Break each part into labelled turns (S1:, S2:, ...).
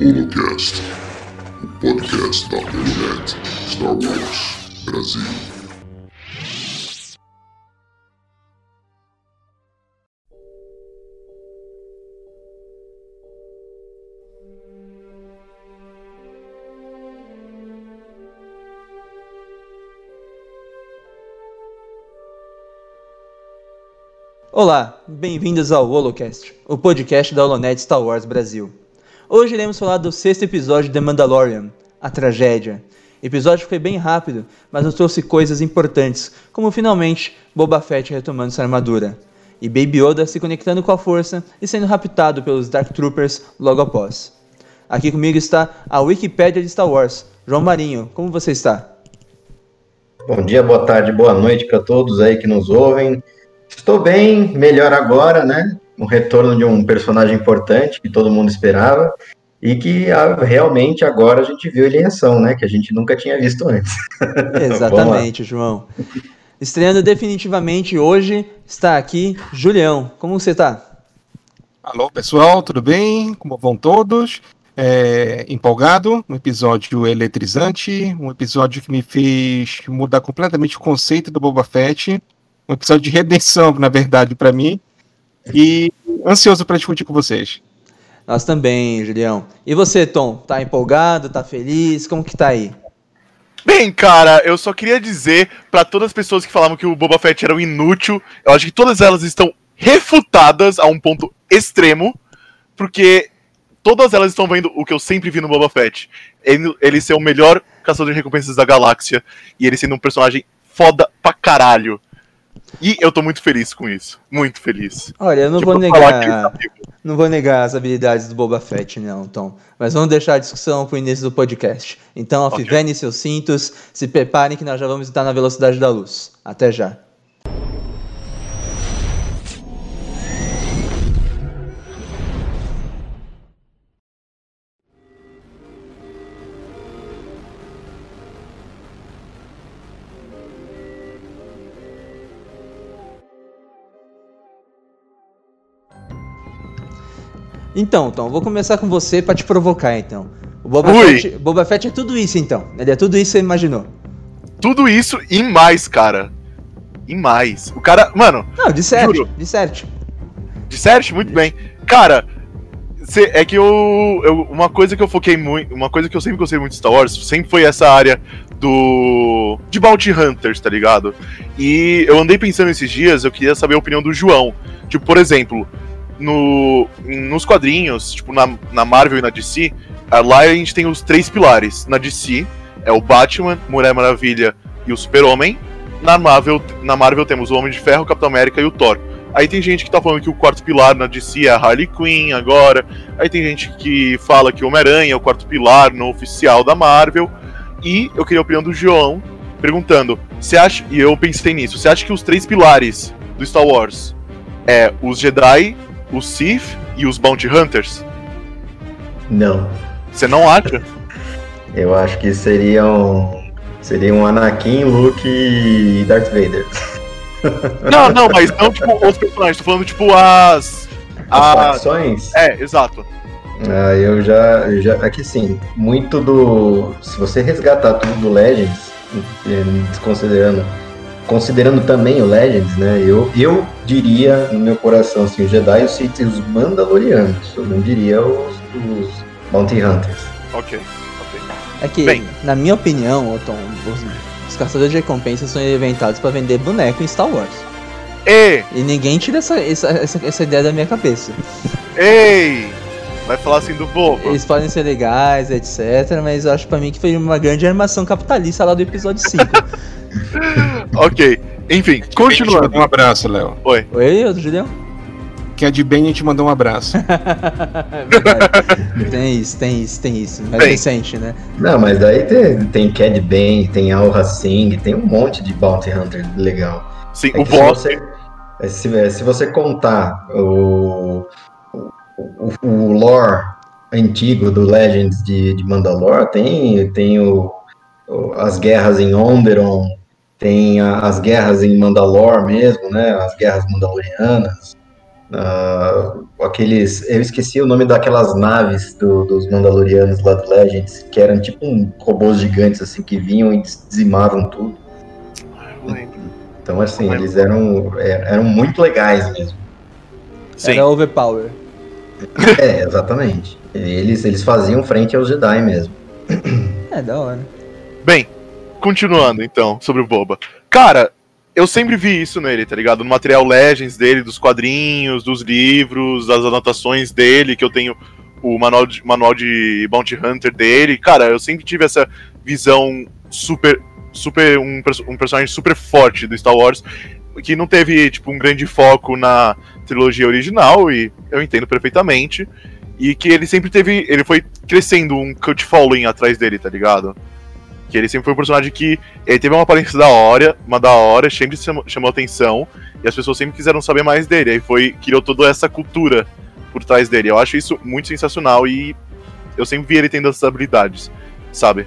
S1: Holocast, o podcast da Holonet Star Wars Brasil.
S2: Olá, bem-vindos ao Holocast, o podcast da Holonet Star Wars Brasil. Hoje iremos falar do sexto episódio de The Mandalorian, A Tragédia. O episódio foi bem rápido, mas nos trouxe coisas importantes, como finalmente Boba Fett retomando sua armadura, e Baby Yoda se conectando com a força e sendo raptado pelos Dark Troopers logo após. Aqui comigo está a Wikipédia de Star Wars, João Marinho, como você está?
S3: Bom dia, boa tarde, boa noite para todos aí que nos ouvem. Estou bem, melhor agora, né? Um retorno de um personagem importante que todo mundo esperava e que ah, realmente agora a gente viu ele em ação, né? Que a gente nunca tinha visto antes.
S2: Exatamente, João. Estreando definitivamente hoje está aqui Julião. Como você está?
S4: Alô, pessoal, tudo bem? Como vão todos? É, empolgado, um episódio eletrizante, um episódio que me fez mudar completamente o conceito do Boba Fett um episódio de redenção, na verdade, para mim. E ansioso para discutir com vocês.
S2: Nós também, Julião. E você, Tom? Tá empolgado? Tá feliz? Como que tá aí?
S5: Bem, cara, eu só queria dizer para todas as pessoas que falavam que o Boba Fett era um inútil, eu acho que todas elas estão refutadas a um ponto extremo, porque todas elas estão vendo o que eu sempre vi no Boba Fett. Ele, ele ser o melhor caçador de recompensas da galáxia e ele sendo um personagem foda pra caralho. E eu tô muito feliz com isso. Muito feliz.
S2: Olha, eu não tipo, vou negar. Não vou negar as habilidades do Boba Fett, não, Tom. Mas vamos deixar a discussão pro início do podcast. Então, afivene okay. seus cintos, se preparem que nós já vamos estar na velocidade da luz. Até já. Então, Tom, vou começar com você para te provocar, então. O Boba Fett, Boba Fett é tudo isso, então. Ele é tudo isso que você imaginou.
S5: Tudo isso e mais, cara. E mais. O cara. Mano.
S2: Não, de certo. De certo.
S5: De certo? Muito bem. Cara, cê, é que eu, eu, Uma coisa que eu foquei muito. Uma coisa que eu sempre gostei muito de Star Wars sempre foi essa área do. De Bounty Hunters, tá ligado? E eu andei pensando esses dias, eu queria saber a opinião do João. Tipo, por exemplo, no, nos quadrinhos, tipo na, na Marvel e na DC, lá a gente tem os três pilares. Na DC é o Batman, Mulher Maravilha e o Super-Homem. Na Marvel, na Marvel temos o Homem de Ferro, Capitão América e o Thor. Aí tem gente que tá falando que o quarto pilar na DC é a Harley Quinn agora. Aí tem gente que fala que o Homem-Aranha é o quarto pilar no oficial da Marvel. E eu queria a opinião do João perguntando: você acha, e eu pensei nisso, você acha que os três pilares do Star Wars é os Jedi, os Sith e os Bounty Hunters?
S3: Não.
S5: Você não acha?
S3: Eu acho que seriam. Seriam Anakin, Luke e Darth Vader.
S5: Não, não, mas não tipo os personagens, tô falando tipo as.
S3: As facções?
S5: É, exato.
S3: Ah, eu já, eu já. É que sim, muito do. Se você resgatar tudo do Legends, desconsiderando considerando também o Legends, né? Eu, eu diria no meu coração assim, os Jedi, os Sith e os Mandalorianos. Eu não diria os, os Bounty Hunters.
S5: Ok, ok.
S2: É que, Bem. na minha opinião, Tom, os, os caçadores de recompensas são inventados para vender boneco em Star Wars.
S5: E,
S2: e ninguém tira essa, essa, essa, essa ideia da minha cabeça.
S5: Ei! Vai falar assim do bobo.
S2: Eles podem ser legais, etc. Mas eu acho pra mim que foi uma grande armação capitalista lá do episódio 5.
S5: ok. Enfim, continuando.
S4: Um abraço, Léo.
S2: Oi. Oi, outro Julião?
S4: Que a de bem a gente mandou um abraço.
S2: tem isso, tem isso, tem isso. Mais bem. recente, né?
S3: Não, mas daí tem, tem Cad Bane, tem Al Racing, tem um monte de Bounty Hunter legal.
S5: Sim, é o boss. Se
S3: você, se, se você contar o, o, o lore antigo do Legends de, de Mandalore, tem, tem o, o, as guerras em Onderon, tem a, as guerras em Mandalore mesmo, né? As guerras mandalorianas. Uh, aqueles. Eu esqueci o nome daquelas naves do- dos Mandalorianos lá do Legends, que eram tipo um robôs gigantes assim que vinham e dizimavam tudo.
S5: Eu lembro.
S3: Então, assim, eles eram, é, eram muito legais mesmo.
S5: Sim.
S2: Era overpower.
S3: É, exatamente. Eles, eles faziam frente aos Jedi mesmo.
S2: É, da hora.
S5: Bem, continuando então, sobre o Boba. Cara, eu sempre vi isso nele, tá ligado? No material Legends dele, dos quadrinhos, dos livros, das anotações dele, que eu tenho o manual de, manual de Bounty Hunter dele. Cara, eu sempre tive essa visão super. super um, um personagem super forte do Star Wars, que não teve, tipo, um grande foco na trilogia original, e eu entendo perfeitamente. E que ele sempre teve. Ele foi crescendo um cult following atrás dele, tá ligado? Que ele sempre foi um personagem que. Ele teve uma aparência da hora, uma da hora, sempre chamou, chamou atenção. E as pessoas sempre quiseram saber mais dele. Aí foi. Criou toda essa cultura por trás dele. Eu acho isso muito sensacional e eu sempre vi ele tendo essas habilidades, sabe?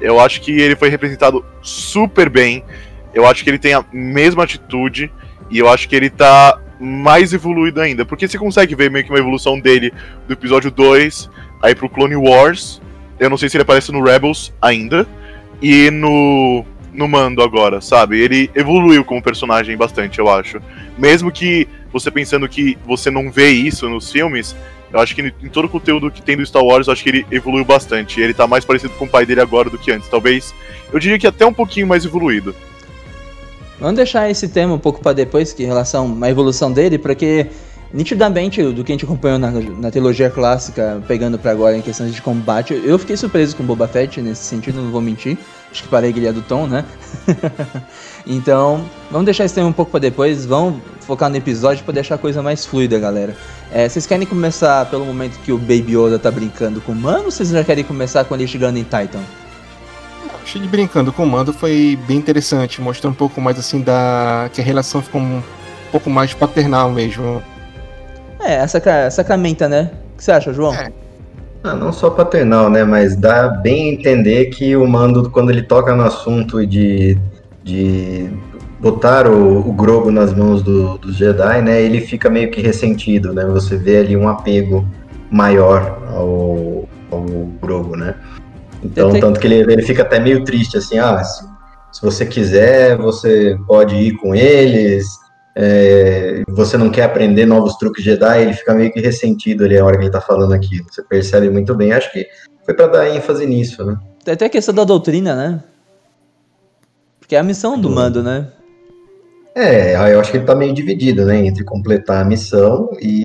S5: Eu acho que ele foi representado super bem. Eu acho que ele tem a mesma atitude. E eu acho que ele tá mais evoluído ainda. Porque você consegue ver meio que uma evolução dele do episódio 2 aí pro Clone Wars. Eu não sei se ele aparece no Rebels ainda. E no. No Mando agora, sabe? Ele evoluiu como personagem bastante, eu acho. Mesmo que você pensando que você não vê isso nos filmes, eu acho que em todo o conteúdo que tem do Star Wars, eu acho que ele evoluiu bastante. Ele tá mais parecido com o pai dele agora do que antes. Talvez. Eu diria que até um pouquinho mais evoluído.
S2: Vamos deixar esse tema um pouco pra depois, que em relação à evolução dele, porque nitidamente do que a gente acompanhou na, na trilogia clássica, pegando pra agora em questões de combate, eu fiquei surpreso com Boba Fett nesse sentido, não vou mentir. Acho que parei guilha do Tom, né? então, vamos deixar esse tema um pouco pra depois, vamos focar no episódio pra deixar a coisa mais fluida, galera. É, vocês querem começar pelo momento que o Baby Yoda tá brincando com o Mano ou vocês já querem começar com ele chegando em Titan?
S4: Achei ele brincando com o Mando foi bem interessante, mostrou um pouco mais assim da. que a relação ficou um pouco mais paternal mesmo.
S2: É, sacra sacramenta, né? O que você acha, João?
S4: É.
S3: Ah, não só paternal, né? Mas dá bem a entender que o Mando, quando ele toca no assunto de, de botar o, o Grogu nas mãos do, dos Jedi, né? Ele fica meio que ressentido, né? Você vê ali um apego maior ao, ao Grogu, né? Então,
S2: tenho-
S3: tanto que ele, ele fica até meio triste, assim, ah, se, se você quiser, você pode ir com eles, é, você não quer aprender novos truques Jedi, ele fica meio que ressentido ali a hora que ele tá falando aquilo. Você percebe muito bem. Acho que foi pra dar ênfase nisso, né?
S2: Tem até a questão da doutrina, né? Porque é a missão do mando, né?
S3: É, eu acho que ele tá meio dividido, né? Entre completar a missão e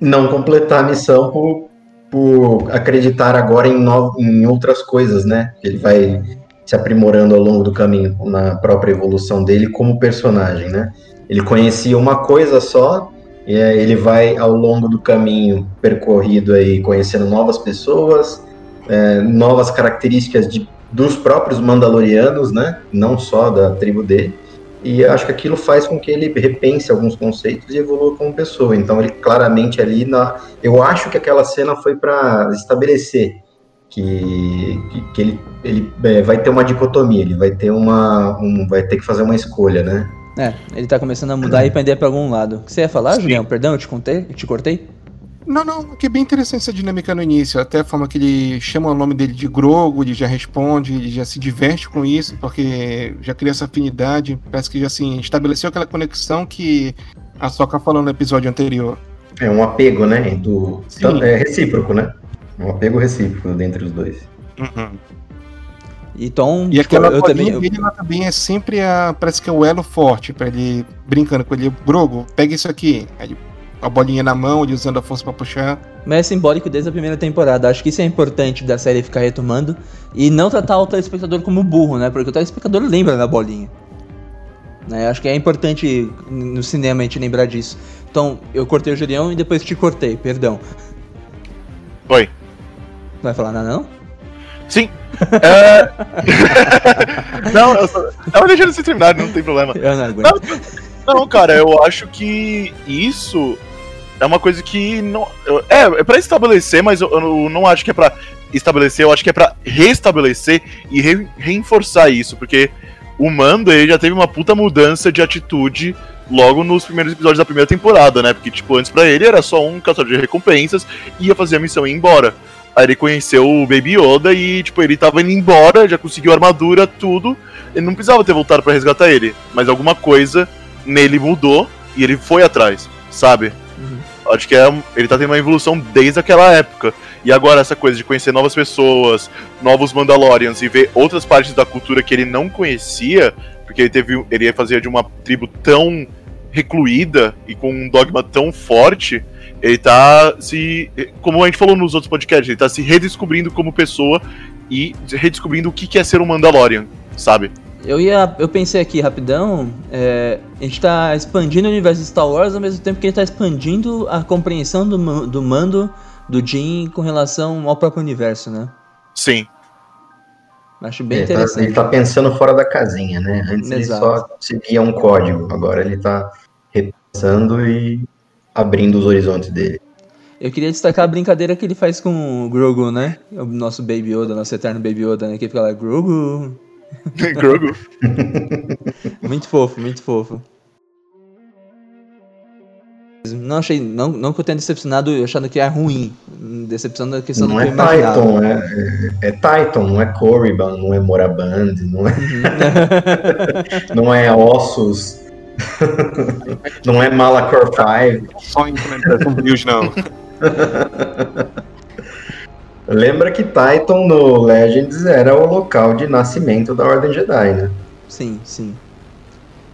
S3: não completar a missão por, por acreditar agora em, no, em outras coisas, né? Ele vai se aprimorando ao longo do caminho na própria evolução dele como personagem, né? Ele conhecia uma coisa só e ele vai ao longo do caminho percorrido aí conhecendo novas pessoas, é, novas características de, dos próprios Mandalorianos, né? Não só da tribo dele. E acho que aquilo faz com que ele repense alguns conceitos e evolua como pessoa. Então ele claramente ali na, eu acho que aquela cena foi para estabelecer que, que, que ele, ele é, vai ter uma dicotomia, ele vai ter uma, um, vai ter que fazer uma escolha, né?
S2: É, ele tá começando a mudar e pender pra algum lado. O que você ia falar,
S5: Sim.
S2: Julião? Perdão, eu te contei? Eu te cortei?
S4: Não, não, que é bem interessante essa dinâmica no início, até a forma que ele chama o nome dele de Grogo, ele já responde, ele já se diverte com isso, porque já cria essa afinidade, parece que já assim, estabeleceu aquela conexão que a Soca falou no episódio anterior.
S3: É um apego, né? Do,
S4: Sim.
S3: é recíproco, né? Um apego recíproco entre os dois.
S2: E Tom,
S4: E aquela
S2: eu
S4: bolinha
S2: também.
S4: dele lá também é sempre a. Parece que é o elo forte pra ele brincando com ele. Grogo, pega isso aqui. Aí a bolinha na mão, ele usando a força pra puxar.
S2: Mas é simbólico desde a primeira temporada. Acho que isso é importante da série ficar retomando. E não tratar o telespectador como burro, né? Porque o telespectador lembra da bolinha. Né? Acho que é importante no cinema a gente lembrar disso. Então, eu cortei o Julião e depois te cortei, perdão.
S5: Oi.
S2: Não vai falar nada, não?
S5: Sim. É... não, eu só... Tava deixando você terminar, não tem problema.
S2: Eu não aguento.
S5: Não, cara, eu acho que isso é uma coisa que não. É, é pra estabelecer, mas eu, eu não acho que é pra estabelecer, eu acho que é pra restabelecer e re- reforçar isso, porque o Mando ele já teve uma puta mudança de atitude logo nos primeiros episódios da primeira temporada, né? Porque, tipo, antes pra ele era só um caçador de recompensas, ia fazer a missão e ir embora. Aí ele conheceu o Baby Yoda e, tipo, ele tava indo embora, já conseguiu armadura, tudo. Ele não precisava ter voltado para resgatar ele. Mas alguma coisa nele mudou e ele foi atrás, sabe? Uhum. Acho que é, ele tá tendo uma evolução desde aquela época. E agora essa coisa de conhecer novas pessoas, novos Mandalorians e ver outras partes da cultura que ele não conhecia, porque ele teve ele fazia de uma tribo tão recluída e com um dogma tão forte, ele tá se. Como a gente falou nos outros podcasts, ele tá se redescobrindo como pessoa e redescobrindo o que é ser um Mandalorian, sabe?
S2: Eu ia. Eu pensei aqui rapidão. É, a gente tá expandindo o universo de Star Wars ao mesmo tempo que ele tá expandindo a compreensão do, do mando do Jim com relação ao próprio universo, né?
S5: Sim.
S2: Acho bem ele interessante.
S3: Tá, ele tá pensando fora da casinha, né? Antes Exato. ele só seguia um código, agora ele tá repensando e abrindo os horizontes dele.
S2: Eu queria destacar a brincadeira que ele faz com o Grogu, né? O nosso Baby Yoda, nosso eterno Baby Yoda, né? Que fica lá, Grogu.
S5: Grogu.
S2: muito fofo, muito fofo. Não achei, não, não que eu tenha decepcionado achando que é ruim. Decepção da questão
S3: não
S2: do
S3: é que é Titan, é, é, é Titan, não é Corriban, não é Moraband, não é. Uhum. não é Ossos. não é Malacor 5.
S4: Só implementação Views, não.
S3: Lembra que Titan no Legends era o local de nascimento da Ordem Jedi, né?
S2: Sim, sim.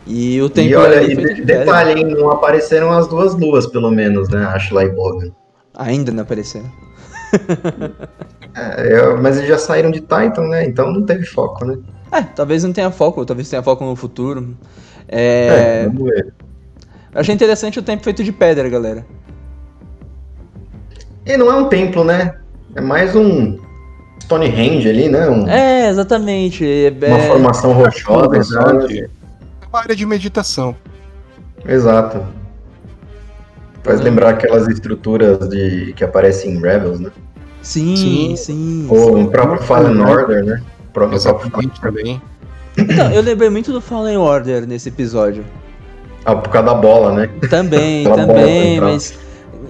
S2: E o tempo
S3: e olha, e de, detalhe, hein, não apareceram as duas luas, pelo menos, né? Ashley e Bogan.
S2: Ainda não apareceram.
S3: é, eu, mas eles já saíram de Titan, né? Então não teve foco, né?
S2: É, talvez não tenha foco, talvez tenha foco no futuro. É, é vamos ver. Achei interessante o tempo feito de pedra, galera.
S3: E não é um templo, né? É mais um Stonehenge ali, né? Um...
S2: É, exatamente. É...
S3: Uma formação rochosa, sabe?
S4: Uma área de meditação.
S3: Exato. Faz lembrar aquelas estruturas de que aparecem em Rebels, né?
S2: Sim, sim. sim
S3: Ou
S2: sim.
S3: o próprio Fallen Order, né?
S4: O próprio Exatamente também.
S2: Então, eu lembrei muito do Fallen Order nesse episódio.
S3: Ah, por causa da bola, né?
S2: Também, também, mas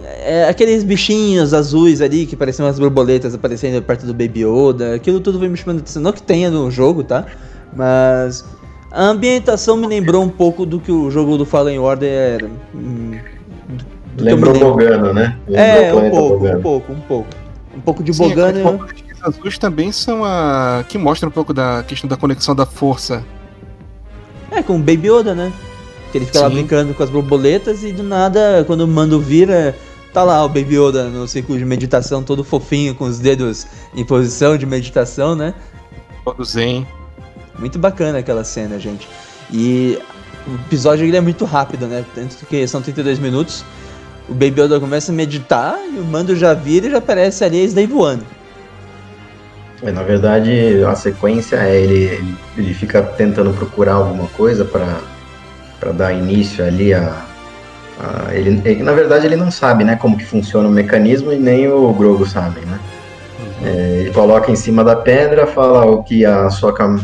S2: é, aqueles bichinhos azuis ali que pareciam umas borboletas aparecendo perto do Baby Yoda, aquilo tudo foi me chamando de atenção. Não que tenha no jogo, tá? Mas a ambientação me lembrou um pouco do que o jogo do Fallen Order era. Hum,
S3: Lembrou Bogano, né?
S2: É, Lembrou é, um pouco, Bogano. um pouco, um pouco. Um pouco de Sim, Bogano.
S4: As azuis também são a. que mostra um pouco da questão da conexão da força.
S2: É, com o Baby Yoda, né? Que ele fica Sim. lá brincando com as borboletas e do nada, quando o mando vira, tá lá o Baby Yoda no círculo de meditação, todo fofinho, com os dedos em posição de meditação, né?
S4: Todo zen.
S2: Muito bacana aquela cena, gente. E o episódio ele é muito rápido, né? Tanto que são 32 minutos. O Baby Yoda começa a meditar e o Mando já vira e já aparece ali a Slave One.
S3: É, na verdade, a sequência é ele, ele, fica tentando procurar alguma coisa para dar início ali a, a ele, ele, na verdade ele não sabe, né, como que funciona o mecanismo e nem o Grogu sabe, né? É, ele coloca em cima da pedra, fala o que a Soca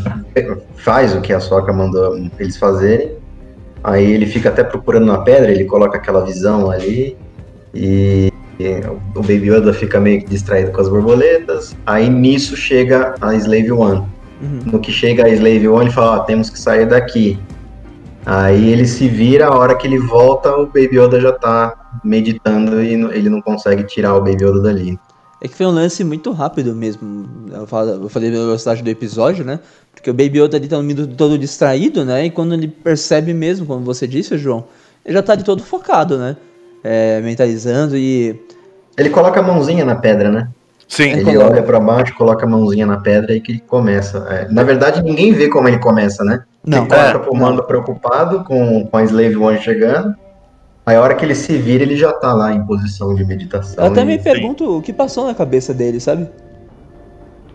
S3: faz, o que a Soca mandou eles fazerem. Aí ele fica até procurando na pedra, ele coloca aquela visão ali e, e o Baby Yoda fica meio que distraído com as borboletas. Aí nisso chega a Slave One. Uhum. No que chega a Slave One, ele fala: oh, temos que sair daqui. Aí ele se vira, a hora que ele volta, o Baby Yoda já tá meditando e ele não consegue tirar o Baby Yoda dali.
S2: É que foi um lance muito rápido mesmo. Eu, falei da velocidade do episódio, né? Porque o Baby Yoda ali tá todo distraído, né? E quando ele percebe mesmo, como você disse, João, ele já tá de todo focado, né? É, mentalizando e.
S3: Ele coloca a mãozinha na pedra, né?
S5: Sim.
S3: Ele coloca. olha para baixo, coloca a mãozinha na pedra e que ele começa. É, na verdade, ninguém vê como ele começa, né?
S2: Não.
S3: Ele coloca é, pro mando preocupado com, com a Slave One chegando. Aí a hora que ele se vira, ele já tá lá em posição de meditação.
S2: Eu até me pergunto Sim. o que passou na cabeça dele, sabe?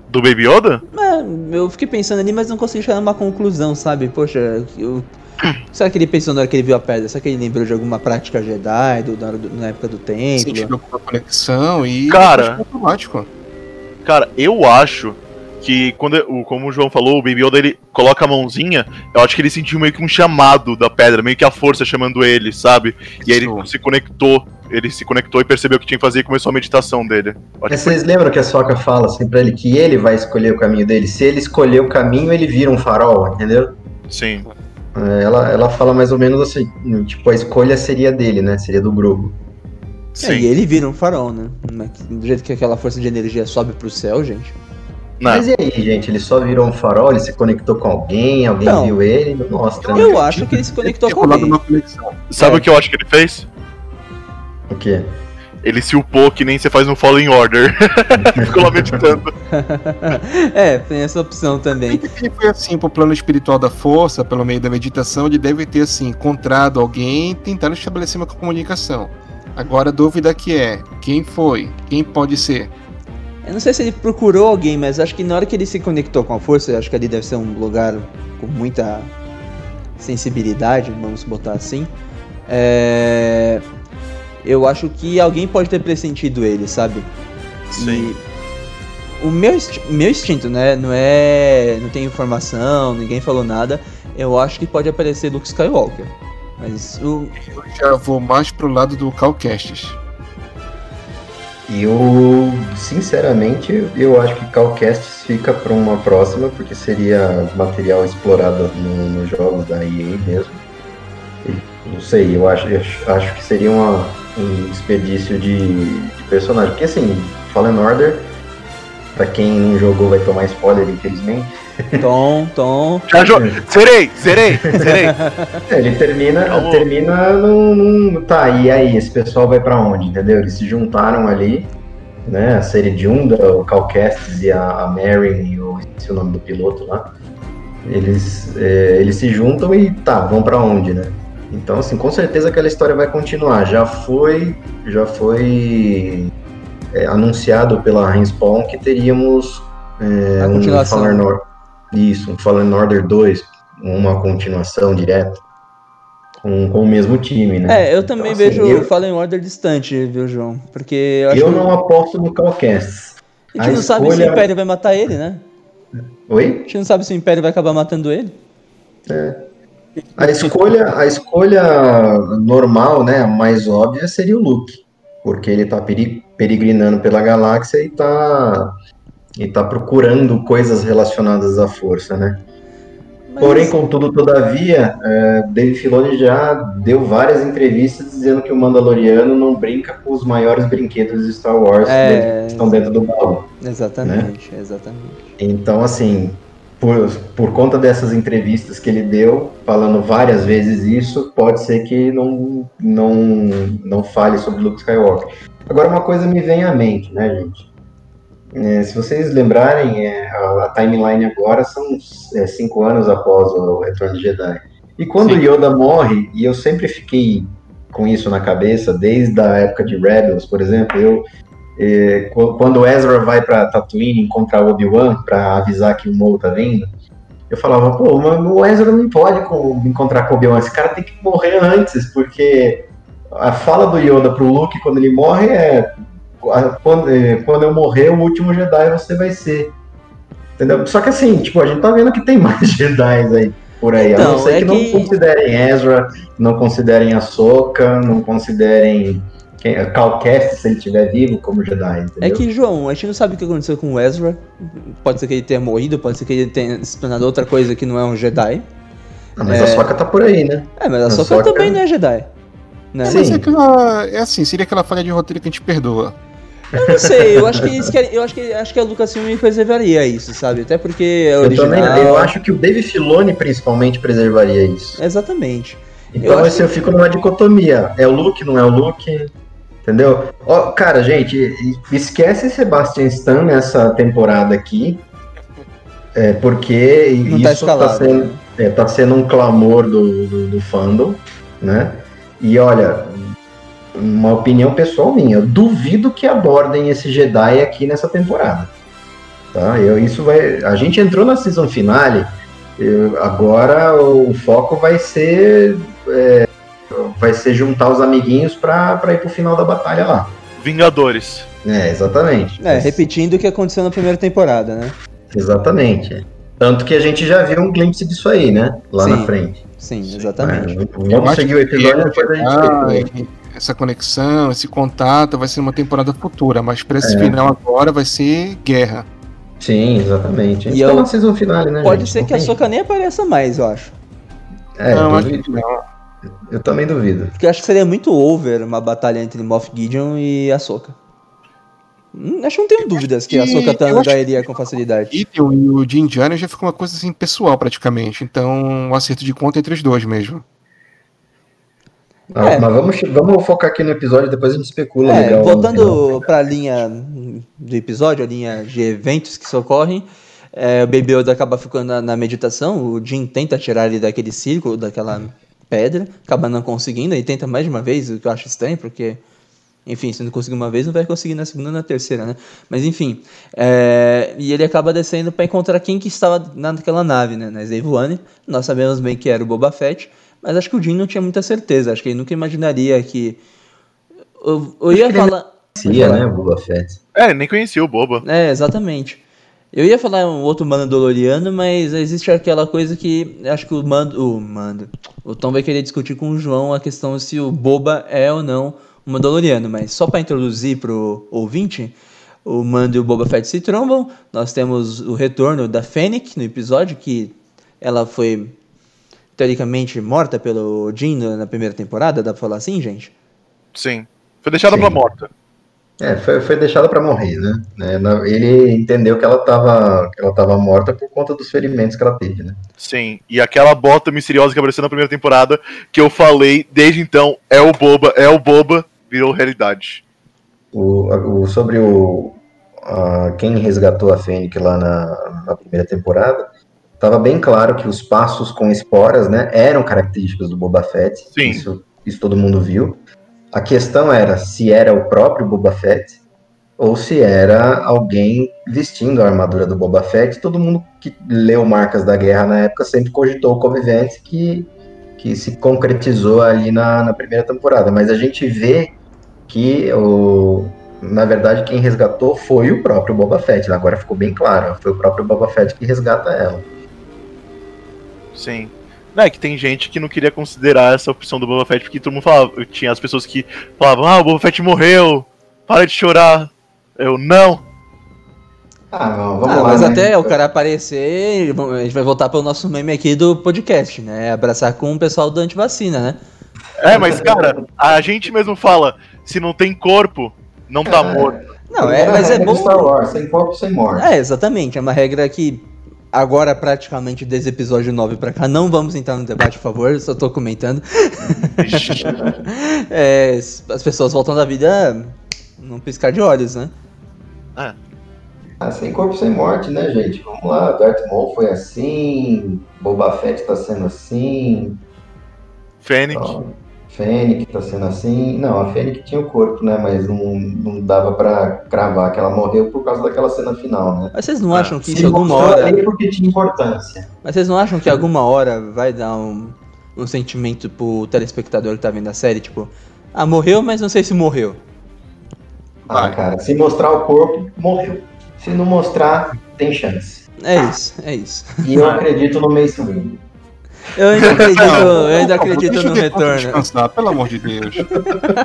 S5: Do Baby Yoda?
S2: É, eu fiquei pensando ali, mas não consegui chegar numa conclusão, sabe? Poxa, eu... será que ele pensou na hora que ele viu a pedra? Será que ele lembrou de alguma prática Jedi do, na, do, na época do templo?
S4: Sentiu alguma conexão e...
S5: Cara... Automático. Cara, eu acho que quando o, como o João falou, o Baby Yoda ele coloca a mãozinha, eu acho que ele sentiu meio que um chamado da pedra, meio que a força chamando ele, sabe? E aí ele se conectou, ele se conectou e percebeu o que tinha que fazer e começou a meditação dele.
S3: Mas
S5: que foi-
S3: vocês lembram que a Soca fala assim pra ele que ele vai escolher o caminho dele? Se ele escolher o caminho, ele vira um farol, entendeu?
S5: Sim.
S3: É, Ela, ela fala mais ou menos assim, tipo, a escolha seria dele, né? Seria do grupo.
S2: É, e
S5: Sim.
S2: ele vira um farol, né? Mas Do jeito que aquela força de energia sobe pro céu, gente.
S5: Não.
S3: Mas e aí, gente? Ele só virou um farol? Ele se conectou com alguém? Alguém
S2: Não.
S3: viu ele? Não mostra. né?
S2: Eu acho que ele se conectou com alguém.
S4: uma conexão.
S5: Sabe
S2: É.
S5: o que eu acho que ele fez?
S3: O quê?
S5: Ele se upou que nem você faz no Fallen Order. Ficou lá meditando.
S2: é, tem essa opção também.
S4: Ele foi assim pro plano espiritual da força, pelo meio da meditação, ele deve ter assim encontrado alguém e tentado estabelecer uma comunicação. Agora a dúvida que é, quem foi? Quem pode ser?
S2: Eu não sei se ele procurou alguém, mas acho que na hora que ele se conectou com a força, eu acho que ali deve ser um lugar com muita sensibilidade, vamos botar assim. É... Eu acho que alguém pode ter pressentido ele, sabe?
S5: Sim.
S2: E o meu, insti- meu instinto, né? Não é. Não tem informação, ninguém falou nada. Eu acho que pode aparecer Luke Skywalker. Mas o.
S4: Eu já vou mais pro lado do Calcastes.
S3: E eu, sinceramente, eu acho que Calcastes fica para uma próxima, porque seria material explorado no- nos jogos da EA mesmo. E, não sei, eu acho, eu acho- que seria uma- um desperdício de, de personagem. Porque assim, Fallen Order, pra quem não jogou vai tomar spoiler, infelizmente.
S2: Tom, Tom.
S5: Já jo... Zerei, zerei, zerei.
S3: É, ele termina, termina num, num- Tá, e aí, esse pessoal vai pra onde, entendeu? Eles se juntaram ali, né? A série de Unda, o Cal Kestis e a, a Marin e o. esqueci o nome do piloto lá. Eles, é, eles se juntam e tá, vão pra onde, né? Então, assim, com certeza aquela história vai continuar. Já foi. Já foi é, anunciado pela Respawn que teríamos é,
S2: A
S3: um
S2: continuação.
S3: Fallen Order. Isso, um Fallen Order 2, uma continuação direta. Com, com o mesmo time, né?
S2: É, eu também
S3: Então, assim,
S2: vejo
S3: eu-
S2: o Fallen Order distante, viu, João? Porque eu acho
S3: Eu
S2: que
S3: não aposto no Calcast.
S2: a gente
S3: a
S2: não sabe se o
S3: escolha-
S2: Império vai matar ele, né?
S3: Oi?
S2: A gente não sabe se o Império vai acabar matando ele.
S3: A escolha, a escolha normal, né, a mais óbvia seria o Luke, porque ele tá peregrinando pela galáxia e tá e tá procurando coisas relacionadas à força, né?
S2: Mas-
S3: Porém, contudo, todavia, é, Dave Filoni já deu várias entrevistas dizendo que o Mandaloriano não brinca com os maiores brinquedos de Star Wars
S2: É.
S3: que estão dentro do baú.
S2: Exatamente, exatamente.
S3: Então, assim, por, por conta dessas entrevistas que ele deu, falando várias vezes isso, pode ser que não, não, não fale sobre Luke Skywalker. Agora, uma coisa me vem à mente, né, gente? É, se vocês lembrarem, é, a, a timeline agora são é, cinco anos após o Retorno de Jedi. E quando
S4: Sim.
S3: Yoda morre, e eu sempre fiquei com isso na cabeça, desde a época de Rebels, por exemplo, eu é, qu- quando Ezra vai pra Tatooine encontrar Obi-Wan pra avisar que o Maul tá vindo, eu falava, pô, mas o Ezra não pode co- encontrar com o Obi-Wan, esse cara tem que morrer antes, porque a fala do Yoda pro Luke quando ele morre é "A- quando, é, quando eu morrer, o último Jedi você vai ser. Entendeu? Só que assim, tipo, a gente tá vendo que tem mais Jedi aí por aí. a não
S2: Então,
S3: ser
S2: é
S3: que,
S2: que-
S3: não considerem Ezra, não considerem Ahsoka, não considerem quem, Cal Kestis, se ele estiver vivo como Jedi, entendeu?
S2: É que, João, a gente não sabe o que aconteceu com o Ezra. Pode ser que ele tenha morrido, pode ser que ele tenha se tornado outra coisa que não é um Jedi.
S3: Ah, mas
S2: é-
S3: a Soca tá por aí, né?
S2: É, mas a
S3: só que-
S2: também não é Jedi. Né?
S3: Sim.
S4: Mas é, aquela, é assim, seria aquela falha de roteiro que a gente perdoa.
S2: Eu não sei, eu acho que eles querem, eu acho que acho que a Lucasfilm preservaria isso, sabe? Até porque é
S3: Eu
S2: original.
S3: também, eu acho que o Dave Filoni principalmente preservaria isso.
S2: Exatamente.
S3: Então
S2: Eu
S3: assim, eu fico numa dicotomia. É o Luke, não é o Luke? Entendeu? Ó, cara, gente, esquece Sebastian Stan nessa temporada aqui. É, porque
S2: Não tá
S3: isso tá,
S2: escalado.
S3: sendo,
S2: né?
S3: é, tá sendo um clamor do, do, do fandom, né? E olha, uma opinião pessoal minha, eu duvido que abordem esse Jedi aqui nessa temporada. Tá? Eu, isso vai, a gente entrou na season finale, eu- agora o, foco vai ser é, vai ser juntar os amiguinhos pra, pra ir pro final da batalha lá.
S5: Vingadores.
S3: É, exatamente.
S2: É, repetindo o que aconteceu na primeira temporada, né?
S3: Exatamente. Tanto que a gente já viu um glimpse disso aí, né? Lá
S2: Sim.
S3: na frente.
S2: Sim, exatamente.
S3: É, vamos seguir o episódio depois a gente
S4: Ah. Essa conexão, esse contato vai ser uma temporada futura, mas pra esse
S3: É.
S4: final agora vai ser guerra.
S3: Sim, exatamente. A
S2: E eu-
S3: na season finale, né?
S2: Pode
S3: gente?
S2: ser
S3: Não
S2: que a Soca nem apareça mais, eu acho.
S3: É,
S4: não, acho
S3: duvido.
S4: que não.
S3: eu também duvido.
S2: Porque eu acho que seria muito over uma batalha entre Moff Gideon e Ahsoka. Hum, acho que não tenho dúvidas que a
S4: E eu
S2: Tano
S4: acho
S2: ganharia com facilidade.
S4: Gideon e o Jin Jannah já ficou uma coisa assim pessoal praticamente, então um acerto de conta entre os dois mesmo.
S3: Ah,
S2: É.
S3: Mas vamos, vamos focar aqui no episódio, depois a gente especula.
S2: É,
S3: legal
S2: voltando pra linha do episódio, a linha de eventos que socorrem, é, o Baby Yoda acaba ficando na, na meditação, o Jin tenta tirar ele daquele círculo, daquela pedra, acaba não conseguindo, e tenta mais de uma vez, o que eu acho estranho, porque, enfim, se não conseguir uma vez, não vai conseguir na segunda na terceira, né? Mas enfim, é, e ele acaba descendo pra encontrar quem que estava naquela nave, né? Na Slave One, nós sabemos bem que era o Boba Fett, mas acho que o Jin não tinha muita certeza, acho que ele nunca imaginaria que... Eu, eu ia falar...
S3: Conhecia, né, o Boba Fett.
S5: É, nem conhecia o Boba.
S2: É, exatamente. Eu ia falar um outro Mandaloriano, mas existe aquela coisa que acho que o Mando, o Mando, o Tom vai querer discutir com o João a questão se o Boba é ou não um Mandaloriano, mas só para introduzir pro ouvinte, o Mando e o Boba Fett se trombam. Nós temos o retorno da Fennec no episódio que ela foi teoricamente morta pelo Jin na primeira temporada, dá pra falar assim, gente?
S5: Sim. Foi deixada
S3: Sim.
S5: pra morta.
S3: É, foi, foi deixada pra morrer, né? É, na- ele entendeu que ela tava, que ela tava morta por conta dos ferimentos que ela teve, né?
S5: Sim. E aquela bota misteriosa que apareceu na primeira temporada, que eu falei desde então, é o Boba, é o Boba, virou realidade.
S3: O, o- sobre o a- quem resgatou a Fennec lá na, na primeira temporada, estava bem claro que os passos com esporas, né, eram características do Boba Fett.
S5: Sim.
S3: Isso, isso todo mundo viu. A questão era se era o próprio Boba Fett ou se era alguém vestindo a armadura do Boba Fett. Todo mundo que leu Marcas da Guerra na época sempre cogitou o Covivente que, que se concretizou ali na, na primeira temporada. Mas a gente vê que o, na verdade quem resgatou foi o próprio Boba Fett. Agora ficou bem claro, foi o próprio Boba Fett que resgata ela.
S5: Sim. Não, é que tem gente que não queria considerar essa opção do Boba Fett, porque todo mundo falava. Tinha as pessoas que falavam, ah, o Boba Fett morreu, para de chorar. Eu, não.
S3: Ah, não,
S2: Ah, mas até o cara aparecer, a gente vai voltar pro nosso meme aqui do podcast, né? Abraçar com o pessoal do antivacina, né?
S5: É, mas cara, a gente mesmo fala, se não tem corpo, não tá morto.
S2: Não, é, mas é bom.
S3: Star Wars, sem corpo, sem morte.
S2: É, exatamente. É uma regra que agora, praticamente, desde o episódio 9 pra cá, não vamos entrar no debate, por favor, só tô comentando. É, as pessoas voltam da vida num piscar de olhos, né?
S3: Ah, sem corpo, sem morte, né, gente? Vamos lá, Darth Maul foi assim, Boba Fett tá sendo assim,
S5: Fênix.
S3: ó, Fennec tá sendo assim. Não, a Fennec tinha o corpo, né, mas não, não dava pra cravar que ela morreu por causa daquela cena final, né?
S2: Mas vocês não acham que
S3: Se
S2: isso alguma hora.
S3: ali porque tinha importância.
S2: Mas vocês não acham que alguma hora vai dar um, um sentimento pro telespectador que tá vendo a série, tipo, ah, morreu, mas não sei se morreu.
S3: Ah, cara, se mostrar o corpo, morreu. Se não mostrar, tem chance.
S2: É isso, é isso.
S3: E eu acredito no Mace Windu.
S2: Eu ainda acredito, eu ainda
S4: favor,
S2: acredito
S4: deixa
S2: no
S4: o
S2: retorno.
S4: Descansar, pelo amor de Deus.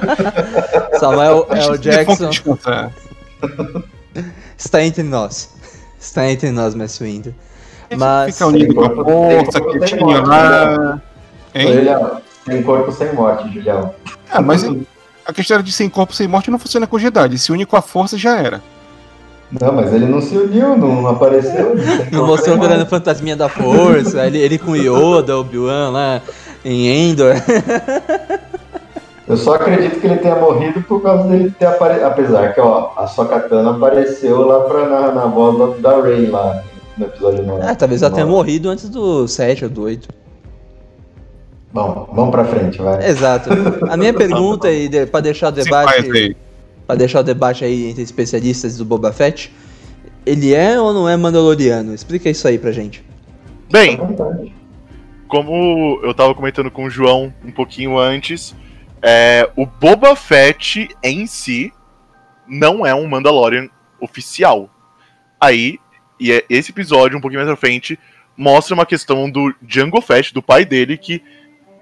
S2: Samuel
S4: esse defunto
S2: Jackson está entre nós. Está entre nós, Messi Windu.
S4: Esse
S2: Mas.
S4: Fica unido com a força, tinha lá.
S3: Julião, tem corpo sem morte, Julião.
S4: Ah, mas a questão de sem corpo, sem morte não funciona com Jedi. Se une com a força, já era.
S3: Não, mas ele não se uniu, não apareceu.
S2: Não mostrou virando
S3: morte.
S2: fantasminha da força, ele, ele com Yoda, Obi-Wan lá em Endor.
S3: Eu só acredito que ele tenha morrido por causa dele ter aparecido. Apesar que, ó, a Sokatana apareceu lá pra, na, na voz da, da Rey lá no episódio 9.
S2: Ah, talvez ela tenha morrido antes do 7 ou do 8.
S3: Bom, vamos pra frente, vai.
S2: Exato. A minha pergunta, e de, pra deixar o
S4: Sim,
S2: debate. Pra deixar o debate aí entre especialistas do Boba Fett, ele é ou não é Mandaloriano? Explica isso aí pra gente.
S5: Bem, como eu tava comentando com o João um pouquinho antes, é, o Boba Fett em si não é um Mandalorian oficial. Aí E é esse episódio, um pouquinho mais pra frente, mostra uma questão do Django Fett, do pai dele, que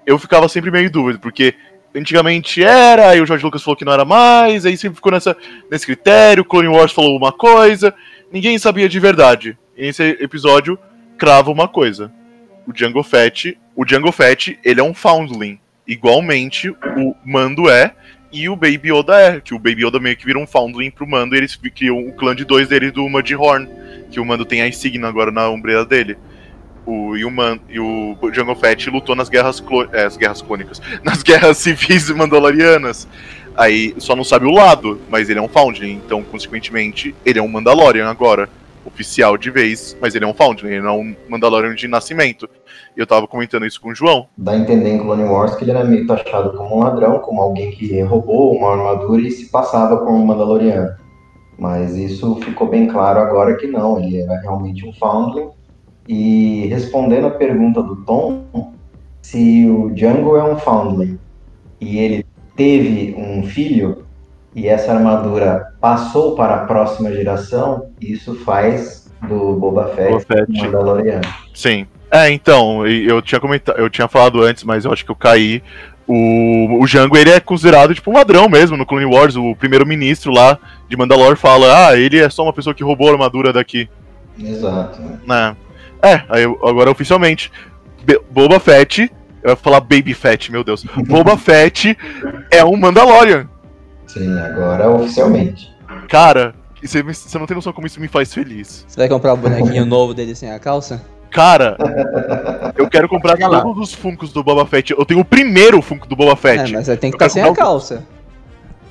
S5: eu ficava sempre meio em dúvida, porque antigamente era, aí o George Lucas falou que não era mais, aí sempre ficou nessa, nesse critério, Clone Wars falou uma coisa, ninguém sabia de verdade. E esse episódio crava uma coisa. O Django Fett, o Django Fett, ele é um foundling, igualmente o Mando é e o Baby Yoda é, que o Baby Yoda meio que vira um foundling pro Mando e eles criam o clã de dois deles do Mudhorn, que o Mando tem a insígnia agora na ombreira dele. O, e, o Man, e o Jango Fett lutou nas guerras, clo, é, as guerras nas guerras civis mandalorianas. Aí só não sabe o lado, mas ele é um Foundling, então, consequentemente, ele é um Mandalorian agora. Oficial de vez, mas ele é um Foundling, ele não é um Mandalorian de nascimento. E eu tava comentando isso com o João.
S3: Dá a entender em Clone Wars que ele era meio taxado como um ladrão, como alguém que roubou uma armadura e se passava por um Mandaloriano. Mas isso ficou bem claro agora que não, ele era realmente um Foundling e respondendo a pergunta do Tom, se o Django é um Foundling e ele teve um filho e essa armadura passou para a próxima geração, isso faz do Boba Fett, Boba Fett. Mandaloriano.
S5: Sim. É, então, eu tinha comentado, eu tinha falado antes, mas eu acho que eu caí. O, o Django, ele é considerado tipo um ladrão mesmo no Clone Wars. O primeiro-ministro lá de Mandalore fala: Ah, ele é só uma pessoa que roubou a armadura daqui.
S3: Exato.
S5: Né? É, aí, agora oficialmente. Be Boba Fett. Eu ia falar Baby Fett, meu Deus. Boba Fett é um Mandalorian.
S3: Sim, agora oficialmente.
S5: Cara, você, você não tem noção como isso me faz feliz.
S2: Você vai comprar o bonequinho novo dele sem a calça?
S5: Cara, eu quero comprar todos os Funkos do Boba Fett. Eu tenho o primeiro Funko do Boba Fett.
S2: É, mas tem que estar sem a calça.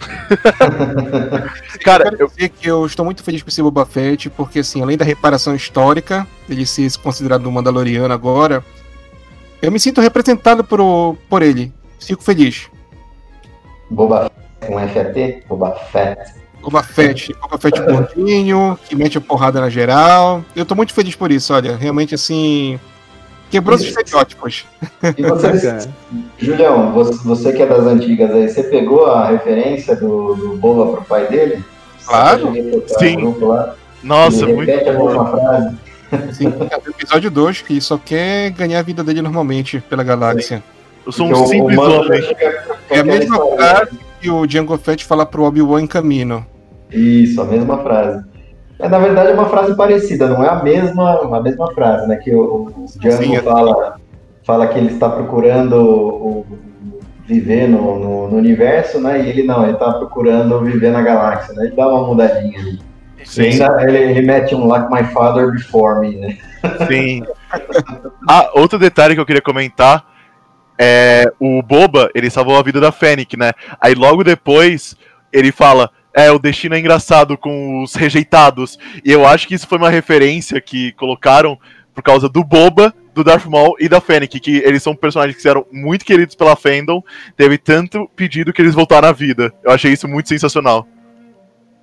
S4: Cara, eu dizer que eu estou muito feliz com esse Boba Fett, porque assim, além da reparação histórica, ele ser considerado um Mandaloriano agora, eu me sinto representado por, por ele. Fico feliz.
S3: Boba Fett com FAT? Boba Fett.
S4: Boba Fett, Boba Fett gordinho, que mete a porrada na geral. Eu tô muito feliz por isso, olha. Realmente, assim, Quebrou os estereótipos.
S3: E você, Julião, você, você, que é das antigas aí, você pegou a referência do, do Boba pro pai dele?
S5: Claro. Sim. Lá, Nossa, muito
S4: bom. Sim, é o episódio 2, que só quer ganhar a vida dele normalmente pela galáxia.
S5: Eu sou um Porque simples homem.
S4: É a mesma frase que o Django Fett fala pro Obi-Wan em caminho.
S3: Isso, a mesma frase. É, na verdade, é uma frase parecida, não é a mesma, a mesma frase, né? Que o, o Django Sim, fala, fala que ele está procurando o, viver no, no, no, universo, né? E ele não, ele está procurando viver na galáxia, né? Ele dá uma mudadinha ali. Sim. Ele, ele, mete um like my father before me, né?
S5: Sim. ah, outro detalhe que eu queria comentar é o Boba, ele salvou a vida da Fennec, né? Aí logo depois ele fala é, o destino é engraçado com os rejeitados. E eu acho que isso foi uma referência que colocaram por causa do Boba, do Darth Maul e da Fennec, que eles são personagens que eram muito queridos pela fandom. Teve tanto pedido que eles voltaram à vida. Eu achei isso muito sensacional.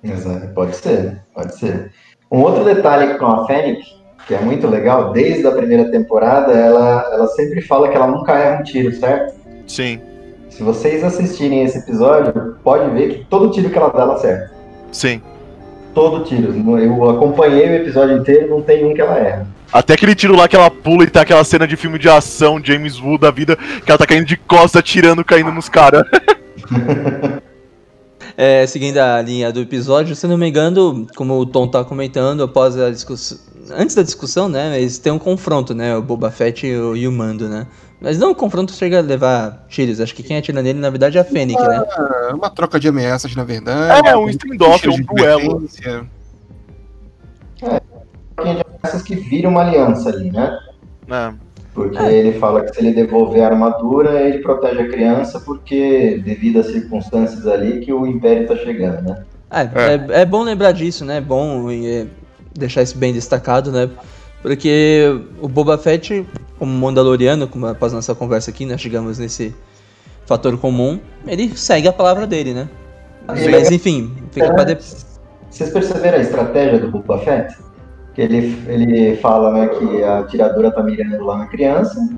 S3: Exato, pode ser, pode ser. Um outro detalhe com a Fennec, que é muito legal, desde a primeira temporada, ela, ela sempre fala que ela nunca erra um tiro, certo?
S5: Sim.
S3: Se vocês assistirem esse episódio, pode ver que todo tiro que ela dá, ela acerta.
S5: Sim.
S3: Todo tiro. Eu acompanhei o episódio inteiro, não tem um que ela erra.
S5: Até aquele tiro lá que ela pula e tá aquela cena de filme de ação, James Wood da vida, que ela tá caindo de costas, tirando, caindo nos caras.
S2: é, seguindo a linha do episódio, se não me engano, como o Tom tá comentando, após a discussão. Antes da discussão, né? Eles têm um confronto, né? O Boba Fett e o, e o Mando, né? Mas não o confronto chega a levar tiros. Acho que quem atira nele, na verdade, é a Fênix, né?
S4: É, uma troca de ameaças, na verdade.
S5: É, um standoff, um duelo.
S3: É, troca de ameaças que vira uma aliança ali, né?
S5: É.
S3: Porque é. ele fala que se ele devolver a armadura, ele protege a criança, porque devido às circunstâncias ali que o Império tá chegando, né?
S2: É, é. é, é bom lembrar disso, né? É bom deixar isso bem destacado, né? Porque o Boba Fett, como Mandaloriano, como após nossa conversa aqui, nós chegamos nesse fator comum, ele segue a palavra dele, né? Mas enfim, fica é, pra depois.
S3: Vocês perceberam a estratégia do Boba Fett? Que ele, ele fala né, que a tiradora tá mirando lá na criança,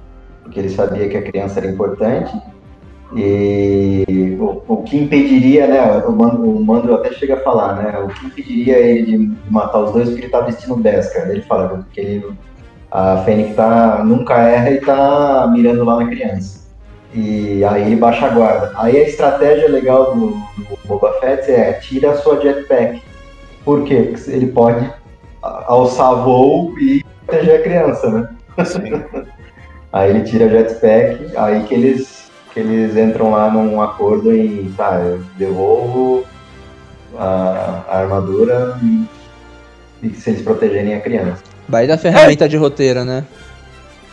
S3: porque ele sabia que a criança era importante. E o, o que impediria, né? O Mando, o Mando até chega a falar, né? O que impediria ele de matar os dois porque ele tá vestindo Beskar. Ele fala porque ele, a Fênix tá, nunca erra e tá mirando lá na criança. E aí ele baixa a guarda. Aí a estratégia legal do, do Boba Fett é tira a sua jetpack. Por quê? Porque ele pode alçar voo e proteger a criança, né? aí ele tira a jetpack, aí que eles que eles entram lá num acordo e tá, eu devolvo a, a armadura e, e, se eles protegerem a criança.
S2: Vai da ferramenta é. de roteiro, né?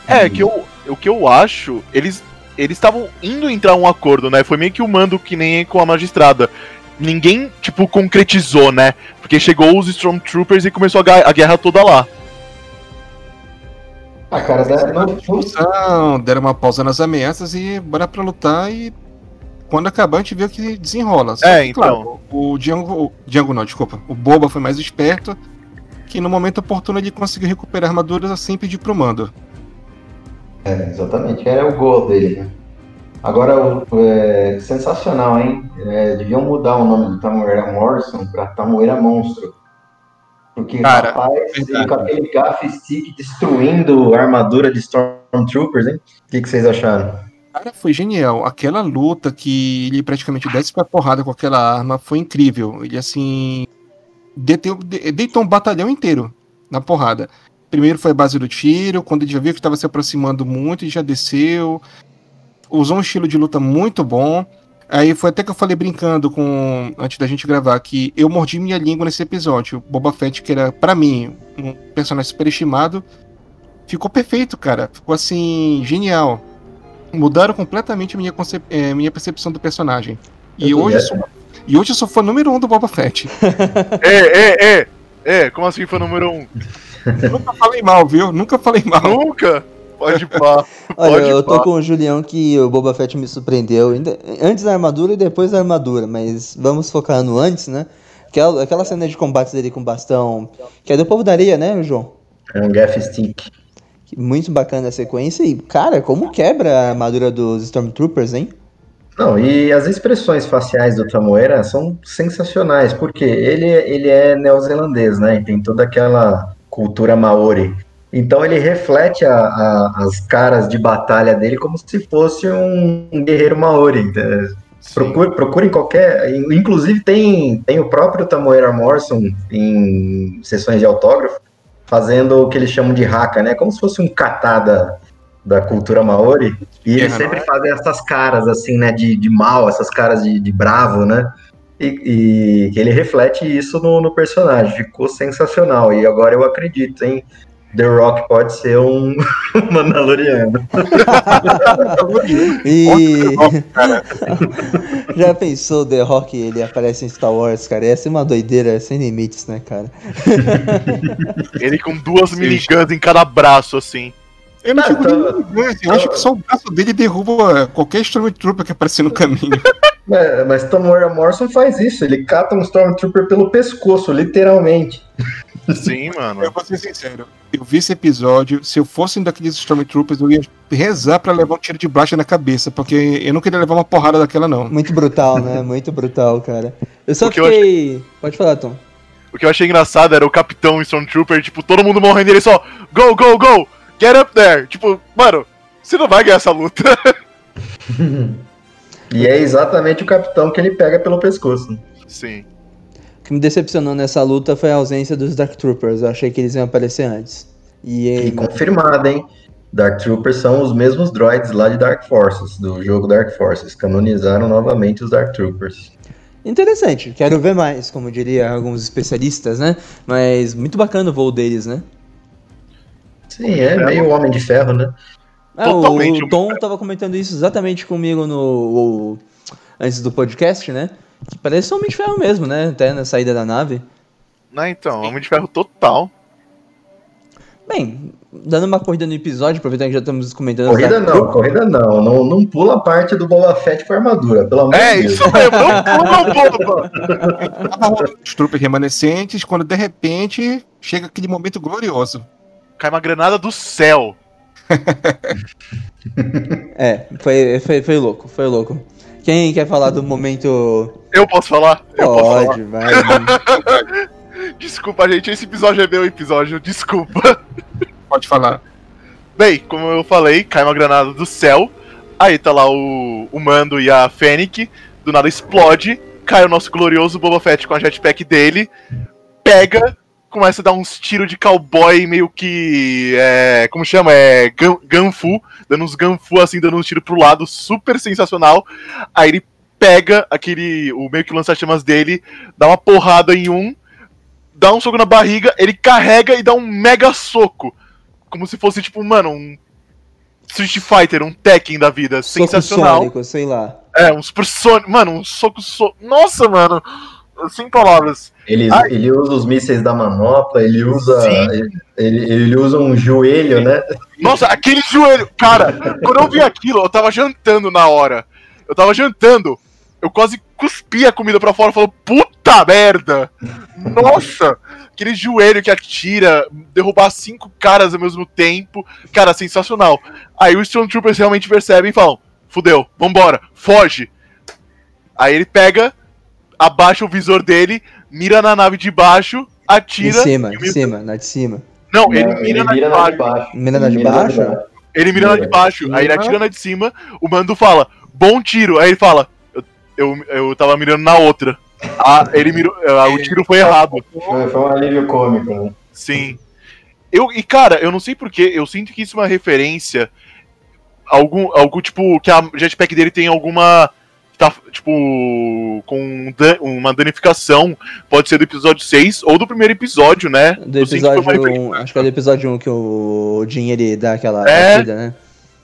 S5: É, que eu, o que eu acho, eles eles estavam indo entrar um acordo, né? Foi meio que o mando que nem com a magistrada. Ninguém, tipo, concretizou, né? Porque chegou os Stormtroopers e começou a, a guerra toda lá.
S4: Ah, cara, deram uma discussão, deram uma pausa nas ameaças e bora pra lutar e quando acabar a gente vê o que desenrola.
S5: Só é, que, então. Claro,
S4: o Django, o Django não, desculpa, o Boba foi mais esperto, que no momento oportuno ele conseguiu recuperar armaduras sem pedir pro mando.
S3: É, exatamente, era o gol dele, né? Agora, é, sensacional, hein? É, deviam mudar o nome do Tamoeira Morrison pra Tamoeira Monstro. Porque, Cara, rapaz, com aquele gaff stick destruindo a armadura de Stormtroopers, hein? O que, que vocês acharam?
S4: Cara, foi genial. Aquela luta que ele praticamente desce pra porrada com aquela arma foi incrível. Ele, assim, deitou, deitou um batalhão inteiro na porrada. Primeiro foi a base do tiro, quando ele já viu que estava se aproximando muito, ele já desceu. Usou um estilo de luta muito bom. Aí foi até que eu falei brincando com antes da gente gravar que eu mordi minha língua nesse episódio. O Boba Fett, que era para mim um personagem superestimado, ficou perfeito, cara. Ficou assim genial. Mudaram completamente minha, concep... é, minha percepção do personagem. E hoje, eu sou... e hoje eu sou fã número um do Boba Fett.
S5: é, é, é. É, como assim fã número um?
S4: Nunca falei mal, viu? Nunca falei mal.
S5: Nunca? Pode pá.
S2: Olha, eu tô com o Julião que o Boba Fett me surpreendeu. Antes da armadura e depois da armadura, mas vamos focar no antes, né? Aquela, aquela cena de combate dele com bastão, que é do povo da areia, né, João?
S3: É um gaff stick.
S2: Muito bacana a sequência e, cara, como quebra a armadura dos Stormtroopers, hein?
S3: Não, e as expressões faciais do Tamoeira são sensacionais, porque ele, ele é neozelandês, né? E tem toda aquela cultura maori. Então ele reflete a, a, as caras de batalha dele como se fosse um, guerreiro maori. Procure, procurem qualquer. Inclusive tem, tem o próprio Tamoeira Morrison em sessões de autógrafo, fazendo o que eles chamam de haka, né? Como se fosse um kata da, cultura maori. E eles sempre fazem essas caras assim, né? De, de mal, essas caras de, de bravo, né? E, e ele reflete isso no, no personagem. Ficou sensacional. E agora eu acredito, hein? The Rock pode ser um Mandaloriano.
S2: e já pensou The Rock ele aparece em Star Wars, cara? Ia ser uma doideira sem limites, né, cara?
S5: ele com duas miniguns em cada braço, assim.
S4: Eu não digo ah, eu acho que só o braço dele derruba qualquer Stormtrooper que aparecer no caminho.
S3: mas, mas Tamora Morrison faz isso, ele cata um Stormtrooper pelo pescoço, literalmente.
S5: Sim, mano.
S4: Eu vou ser sincero. Eu vi esse episódio. Se eu fosse um daqueles Stormtroopers, eu ia rezar pra levar um tiro de blaster na cabeça, porque eu não queria levar uma porrada daquela, não.
S2: Muito brutal, né? Muito brutal, cara. Eu só fiquei. Eu achei... Pode falar, Tom.
S5: O que eu achei engraçado era o capitão Stormtrooper, tipo, todo mundo morrendo e ele só. Go, go, go! Get up there! Tipo, mano, você não vai ganhar essa luta.
S3: e é exatamente o capitão que ele pega pelo pescoço.
S5: Sim
S2: que me decepcionou nessa luta foi a ausência dos Dark Troopers. Eu achei que eles iam aparecer antes.
S3: E, e confirmado, hein? Dark Troopers são os mesmos droids lá de Dark Forces, do jogo Dark Forces. Canonizaram novamente os Dark Troopers.
S2: Interessante, quero ver mais, como diria alguns especialistas, né? Mas muito bacana o voo deles, né?
S3: Sim, é meio Homem de Ferro, né?
S2: Ah, o Tom tava comentando isso exatamente comigo no o, antes do podcast, né? Que parece Homem de Ferro mesmo, né? Até na saída da nave.
S5: Não, então, Homem de Ferro total.
S2: Bem, dando uma corrida no episódio, aproveitando que já estamos comentando.
S3: Corrida não, corrida não, não. Não pula a parte do Boba Fett com armadura, pelo amor
S5: é,
S3: de Deus.
S5: É, isso mesmo, não pula,
S4: Boba. Os troopers remanescentes, quando de repente chega aquele momento glorioso.
S5: Cai uma granada do céu.
S2: É, foi, foi, foi louco, foi louco. Quem quer falar do momento.
S5: Eu posso falar? Eu posso falar.
S2: Pode, vai. vai.
S5: Desculpa, gente, esse episódio é meu episódio, desculpa.
S4: Pode falar.
S5: Bem, como eu falei, cai uma granada do céu. Aí tá lá o, o Mando e a Fennec. Do nada explode. Cai o nosso glorioso Boba Fett com a jetpack dele. Pega, começa a dar uns tiros de cowboy meio que. É, como chama? É. Ganfu. Dando uns ganfu assim, dando uns tiros pro lado. Super sensacional. Aí ele pega aquele. O meio que lança-chamas dele. Dá uma porrada em um. Dá um soco na barriga. Ele carrega e dá um mega soco. Como se fosse, tipo, mano, um Street Fighter, um Tekken da vida.
S2: Soco
S5: Sensacional.
S2: sônico, sei lá.
S5: É, um Super Sonic. Mano, um soco so... Nossa, mano. Sem palavras.
S3: Ele,
S5: Ai.
S3: ele usa os mísseis da manopla, ele usa. Ele, ele, ele usa um joelho, né?
S5: Nossa, aquele joelho. Cara, quando eu vi aquilo, eu tava jantando na hora. Eu tava jantando. Eu quase cuspi a comida pra fora e falei, puta merda! Nossa! Aquele joelho que atira, derrubar cinco caras ao mesmo tempo. Cara, sensacional. Aí os Stormtroopers realmente percebem e falam: fudeu, vambora, foge. Aí ele pega, abaixa o visor dele, mira na nave de baixo,
S2: Em
S5: atira.
S2: cima,
S5: e
S2: em cima, na de cima.
S5: Não, ele
S3: Não,
S5: mira na de
S3: na
S5: baixo.
S3: de baixo.
S2: Mira na de baixo?
S5: Ele mira na de baixo, aí ele atira na de cima, o mando fala, bom tiro. Aí ele fala, eu, eu, eu tava mirando na outra. Ah, ele mirou, ah, o tiro foi errado.
S3: Foi, foi um alívio cômico, né?
S5: Sim. Eu, e cara, eu não sei porquê, eu sinto que isso é uma referência. Algum, algum tipo, que a jetpack dele tem alguma. Tá, tipo, com uma danificação. Pode ser do episódio 6 ou do primeiro episódio, né?
S2: Do episódio
S5: uma referência.
S2: 1, acho que é do episódio 1 que o Jin ele dá aquela
S5: É.
S2: batida, né?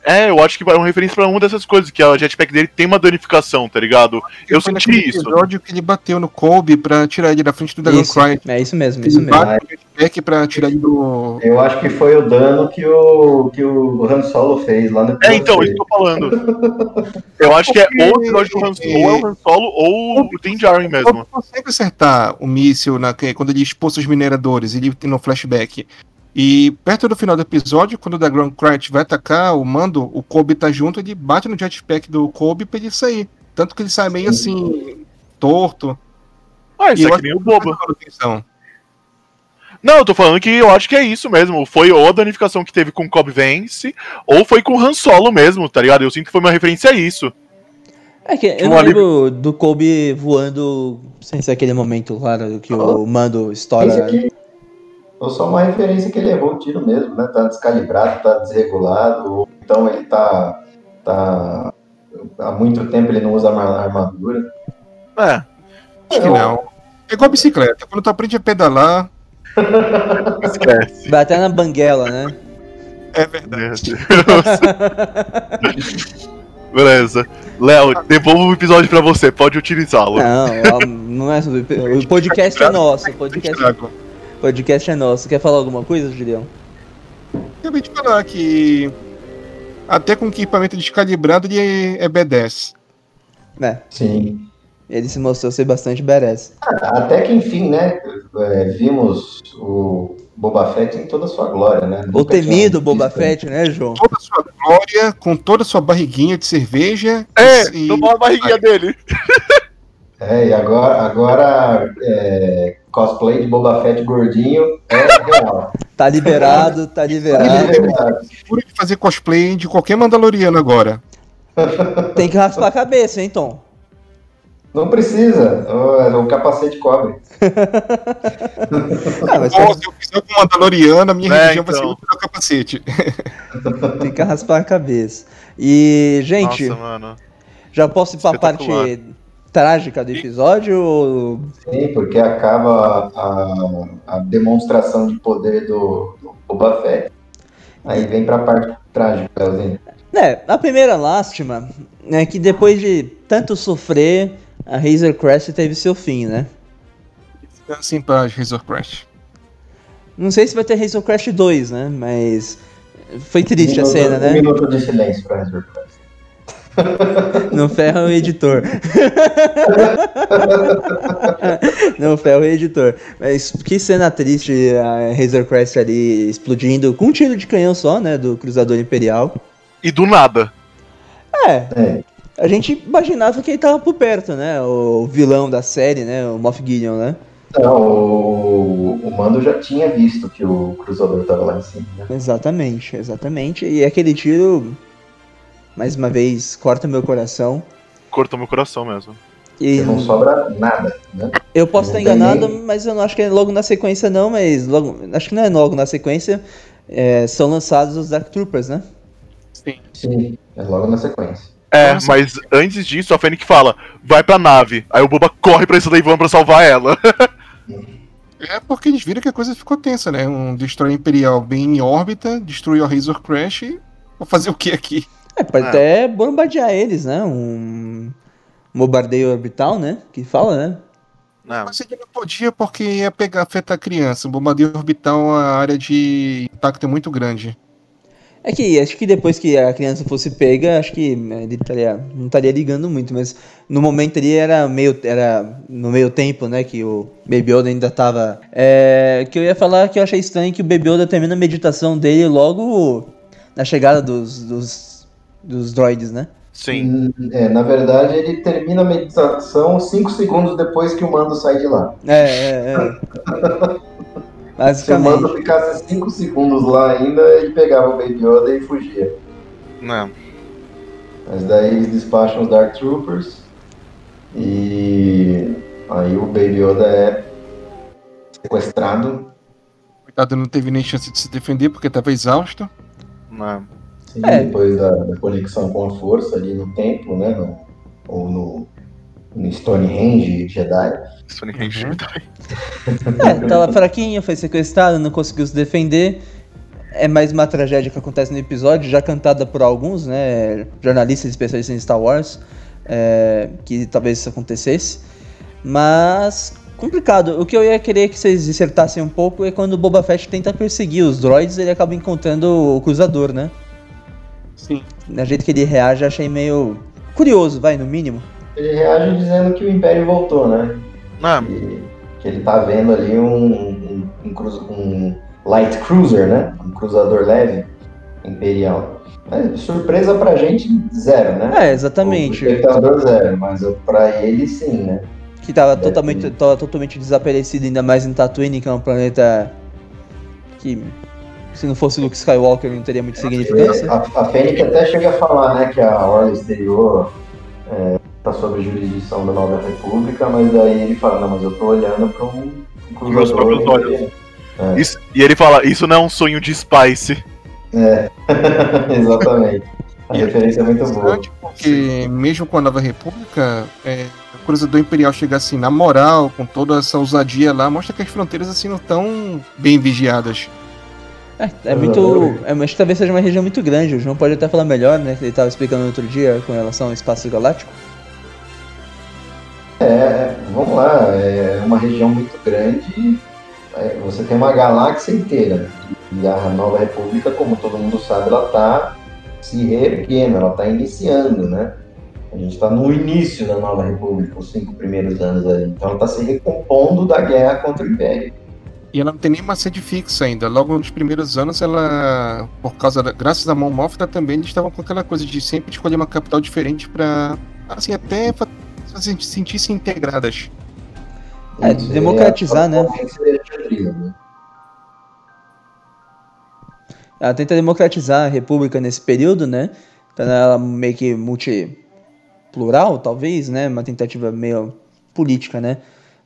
S5: É, eu acho que vai uma referência pra uma dessas coisas, que a jetpack dele tem uma danificação, tá ligado? Eu
S4: Foi
S5: senti isso.
S4: episódio que ele bateu no Kobe pra tirar ele da frente do Dragon
S2: Isso,
S4: Cry.
S2: é isso mesmo, isso
S4: Ele
S2: mesmo.
S4: bate o jetpack pra tirar ele do.
S3: Eu acho que foi o dano que o, que o Han Solo fez lá no
S5: É, então, isso que eu tô falando. Eu acho que é ou o episódio do Han Solo, ou é o Han Solo, ou o Din Djarin mesmo.
S4: Ele consegue acertar o míssil na, quando ele expulsa os mineradores, ele tem no flashback. E perto do final do episódio, quando o Dragon Cry vai atacar o mando, o Kobe tá junto, ele bate no jetpack do Kobe pra ele sair. Tanto que ele sai meio assim, torto.
S5: Ah, isso é que nem o
S4: que
S5: bobo.
S4: não
S5: eu tô falando que eu acho que é isso mesmo. Foi ou a danificação que teve com o Cobb Vance, ou foi com o Han Solo mesmo, tá ligado? Eu sinto que foi uma referência a isso.
S2: É que eu
S5: Um
S2: não
S5: alívio-
S2: lembro do Kobe voando sem ser aquele momento, claro, que o mando estoura.
S3: aqui foi só uma referência que ele errou o tiro mesmo, né? Tá descalibrado, tá desregulado, ou então ele tá. tá há muito tempo ele não usa arma- armadura.
S5: É.
S4: Acho que não. É igual a bicicleta. Quando tu aprende a pedalar,
S5: Esquece.
S2: Vai até na banguela, né?
S4: é verdade.
S5: Beleza. Léo, devolvo o episódio pra você, pode utilizá-lo.
S2: Não, ó, não é sobre. O podcast é nosso. O podcast,
S4: Estrago.
S2: Podcast é nosso. Quer falar alguma coisa, Julião?
S4: Acabei de falar que até com equipamento descalibrado ele é, é B10.
S2: É,
S3: Sim.
S2: ele se mostrou ser bastante badass.
S3: Até que enfim, né? é, vimos o Boba Fett em toda a sua glória, né?
S2: O
S3: Nunca
S2: temido Boba Fett, né, João?
S4: Toda a sua glória, com toda a sua barriguinha de cerveja.
S5: É,
S4: e-
S5: tomou a barriguinha dele.
S3: É, e agora, agora é, cosplay de Boba Fett gordinho é real.
S2: Tá liberado, tá
S3: É
S2: liberado.
S3: verdade.
S4: Fura de fazer cosplay de qualquer Mandaloriano agora.
S2: Tem que raspar a cabeça, hein, Tom?
S3: Não precisa, o, o capacete cobre.
S2: Ah, mas
S4: Pô, se eu fizer com Mandaloriano, a minha
S5: É,
S4: religião vai ser
S5: então.
S4: o capacete.
S2: tem que raspar a cabeça. E, gente,
S5: Nossa, mano.
S2: já posso ir pra parte. Trágica do episódio? ou-
S3: Sim, porque acaba a, a demonstração de poder do, do Boba Fett. Aí vem pra parte trágica, Leozinho.
S2: É, a primeira lástima é que depois de tanto sofrer, a Razor Crest teve seu fim, né?
S4: Assim pra Razor Crash.
S2: Não sei se vai ter Razor Crest 2, né? Mas foi triste a
S3: Um
S2: cena,
S3: minuto- Um
S2: né?
S3: minuto de silêncio pra Razor Crest.
S2: Não ferra o editor. Não ferra o editor. Mas que cena triste a Razor Crest ali explodindo com um tiro de canhão só, né? Do Cruzador Imperial.
S5: E do nada.
S2: É,
S3: É,
S2: a gente imaginava que ele tava por perto, né? O vilão da série, né? O Moff Gideon, né?
S3: Não, o, o Mando já tinha visto que o cruzador tava lá em cima, né?
S2: Exatamente, exatamente. E aquele tiro, mais uma vez, corta meu coração.
S5: Cortou meu coração mesmo.
S2: E
S3: Não sobra nada, né?
S2: eu posso estar
S3: tem
S2: enganado,
S3: nem-
S2: mas eu não acho que é logo na sequência, não. Mas logo, acho que não é logo na sequência. é, são lançados os Dark Troopers, né?
S4: Sim.
S3: Sim, é logo na sequência.
S5: É,
S4: Nossa.
S5: mas antes disso, a Fennec fala, vai pra nave. Aí o Boba corre pra Slave One pra salvar ela.
S4: É porque eles viram que a coisa ficou tensa, né? Um Destroyer Imperial bem em órbita, destruiu a Razor Crash e vou fazer o que aqui?
S2: É, pode
S5: É.
S2: até bombardear eles, né? Um bombardeio orbital, né? Que fala, né?
S5: Não,
S4: Mas ele não podia porque ia pegar, afetar a criança. Um bombardeio orbital, a área de impacto é muito grande.
S2: É que acho que depois que a criança fosse pega, acho que né, ele estaria, não estaria ligando muito, mas no momento ali era meio, era no meio tempo, né, que o Baby Yoda ainda tava. É, que eu ia falar que eu achei estranho que o Baby Yoda termina a meditação dele logo na chegada dos, dos, dos droids, né?
S5: sim.
S3: Hum, É, na verdade, ele termina a meditação 5 segundos depois que o mando sai de lá.
S2: É, é, é.
S3: Se o mando
S2: Basicamente.
S3: ficasse 5 segundos lá ainda, ele pegava o Baby Yoda e fugia.
S5: Não.
S3: Mas daí eles despacham os Dark Troopers e aí o Baby Yoda é sequestrado.
S4: Coitado, não teve nem chance de se defender porque estava exausto.
S5: Não.
S3: Sim,
S2: É.
S3: depois da, da conexão com a força ali no templo, né? no- ou no, no Stonehenge Jedi.
S5: Stonehenge
S4: Uhum.
S5: Jedi.
S2: É, tava fraquinho, foi sequestrado, não conseguiu se defender. É mais uma tragédia que acontece no episódio, já cantada por alguns, né? Jornalistas especialistas em Star Wars, é, que talvez isso acontecesse. Mas complicado. O que eu ia querer que vocês dissertassem um pouco é quando o Boba Fett tenta perseguir os droids, ele acaba encontrando o cruzador, né?
S4: Sim.
S2: Do jeito que ele reage, eu achei meio curioso, vai, no mínimo.
S3: Ele reage dizendo que o Império voltou, né?
S5: Não.
S3: Que, que ele tá vendo ali um, um, um um light cruiser, né? Um cruzador leve imperial. Mas surpresa pra gente, zero, né?
S2: É, exatamente.
S3: O espectador zero, mas eu- pra ele sim, né?
S2: Que tava
S3: Deve
S2: totalmente, tava totalmente desaparecido, ainda mais em Tatooine, que é um planeta que, se não fosse Luke Skywalker, não teria muita significância.
S3: A, a Fênix até chega a falar, né, que a Orla Exterior é, tá sob jurisdição da Nova República, mas daí ele fala, não, mas eu tô olhando pra um, um
S5: Meus próprios
S3: cruzador.
S5: olhos.
S3: É.
S5: Isso- e ele fala, isso não é um sonho de Spice.
S3: É, exatamente. A
S4: é
S3: referência é muito boa.
S4: Interessante porque, mesmo com a Nova República, é, o Cruzador Imperial chega assim, na moral, com toda essa ousadia lá, mostra que as fronteiras assim não estão bem vigiadas.
S2: É, é muito. É, mas talvez seja uma região muito grande. O João pode até falar melhor, né? Que ele tava explicando outro dia com relação ao espaço galáctico.
S3: É, vamos lá, é uma região muito grande. é, você tem uma galáxia inteira. E a Nova República, como todo mundo sabe, ela está se reerguendo, ela está iniciando, né? A gente está no início da Nova República, os cinco primeiros anos ali. Então ela está se recompondo da guerra contra o Império.
S4: E ela não tem nenhuma sede fixa ainda. Logo nos primeiros anos, ela, por causa da, graças a Mão Mófita também, eles estavam com aquela coisa de sempre escolher uma capital diferente pra, assim, até fa- fazer sentir-se integradas.
S2: É,
S3: Isso,
S2: democratizar, né? Ela tenta democratizar a república nesse período, né? Então ela meio que multiplural, talvez, né? Uma tentativa meio política, né?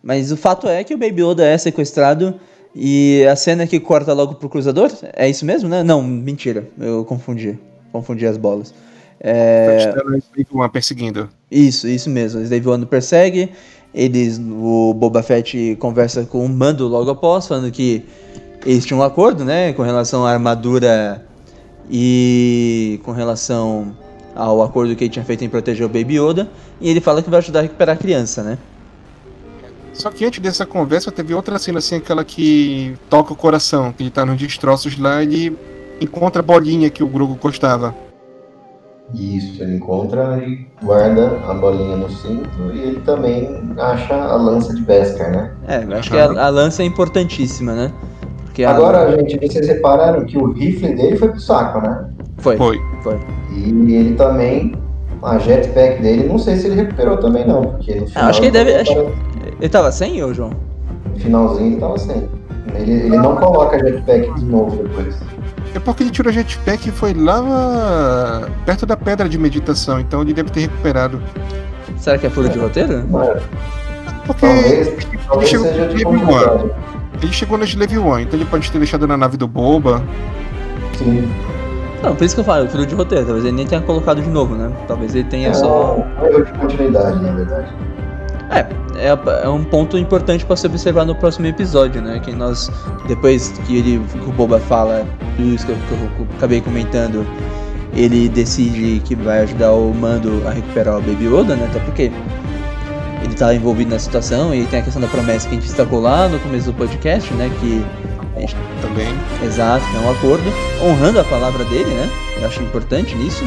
S2: Mas o fato é que o Baby Yoda é sequestrado e a cena que corta logo pro cruzador, é isso mesmo, né? Não, mentira, eu confundi. Confundi as bolas. É,
S4: Uma perseguindo.
S2: isso, isso mesmo. Eles Dave One persegue. Eles, o Boba Fett conversa com o Mando logo após, falando que eles tinham um acordo, né, com relação à armadura e com relação ao acordo que ele tinha feito em proteger o Baby Yoda. E ele fala que vai ajudar a recuperar a criança, né?
S4: Só que antes dessa conversa teve outra cena assim, aquela que toca o coração, que ele tá nos destroços lá e ele encontra a bolinha que o Grogu gostava.
S3: Isso, ele encontra e guarda a bolinha no cinto e ele também acha a lança de Beskar, né?
S2: É, eu acho que a, a lança é importantíssima, né? Porque a-
S3: Agora, gente, vocês repararam que o rifle dele foi pro saco, né?
S2: Foi,
S4: Foi.
S2: foi.
S3: E ele também, a jetpack dele, não sei se ele recuperou também não, porque no final...
S2: Ah, acho que ele deve-
S3: ele
S2: acho- Ele tava sem, ô João?
S3: No finalzinho ele tava sem. Ele, ele não coloca a jetpack de novo depois.
S4: É porque ele tirou jetpack e foi lá perto da pedra de meditação, então ele deve ter recuperado.
S2: Será que é furo de roteiro?
S3: Mas,
S4: Porque
S3: talvez talvez
S4: chegou
S3: seja de
S4: de
S3: continuidade.
S4: ele chegou nas Level 1, então ele pode ter deixado na nave do Boba.
S3: Sim.
S2: Não, por isso que eu falo, furo de roteiro. Talvez ele nem tenha colocado de novo, né? Talvez ele tenha só.
S3: É erro de continuidade, na verdade.
S2: É, é, é um ponto importante pra se observar no próximo episódio, né? Que nós, depois que ele, que o Boba fala tudo isso que eu, que eu acabei comentando, ele decide que vai ajudar o Mando a recuperar o Baby Yoda, né? Até porque ele tá envolvido na situação e tem a questão da promessa que a gente destacou lá no começo do podcast, né? Que
S4: Também.
S2: exato, é um acordo, honrando a palavra dele, né? Eu acho importante nisso.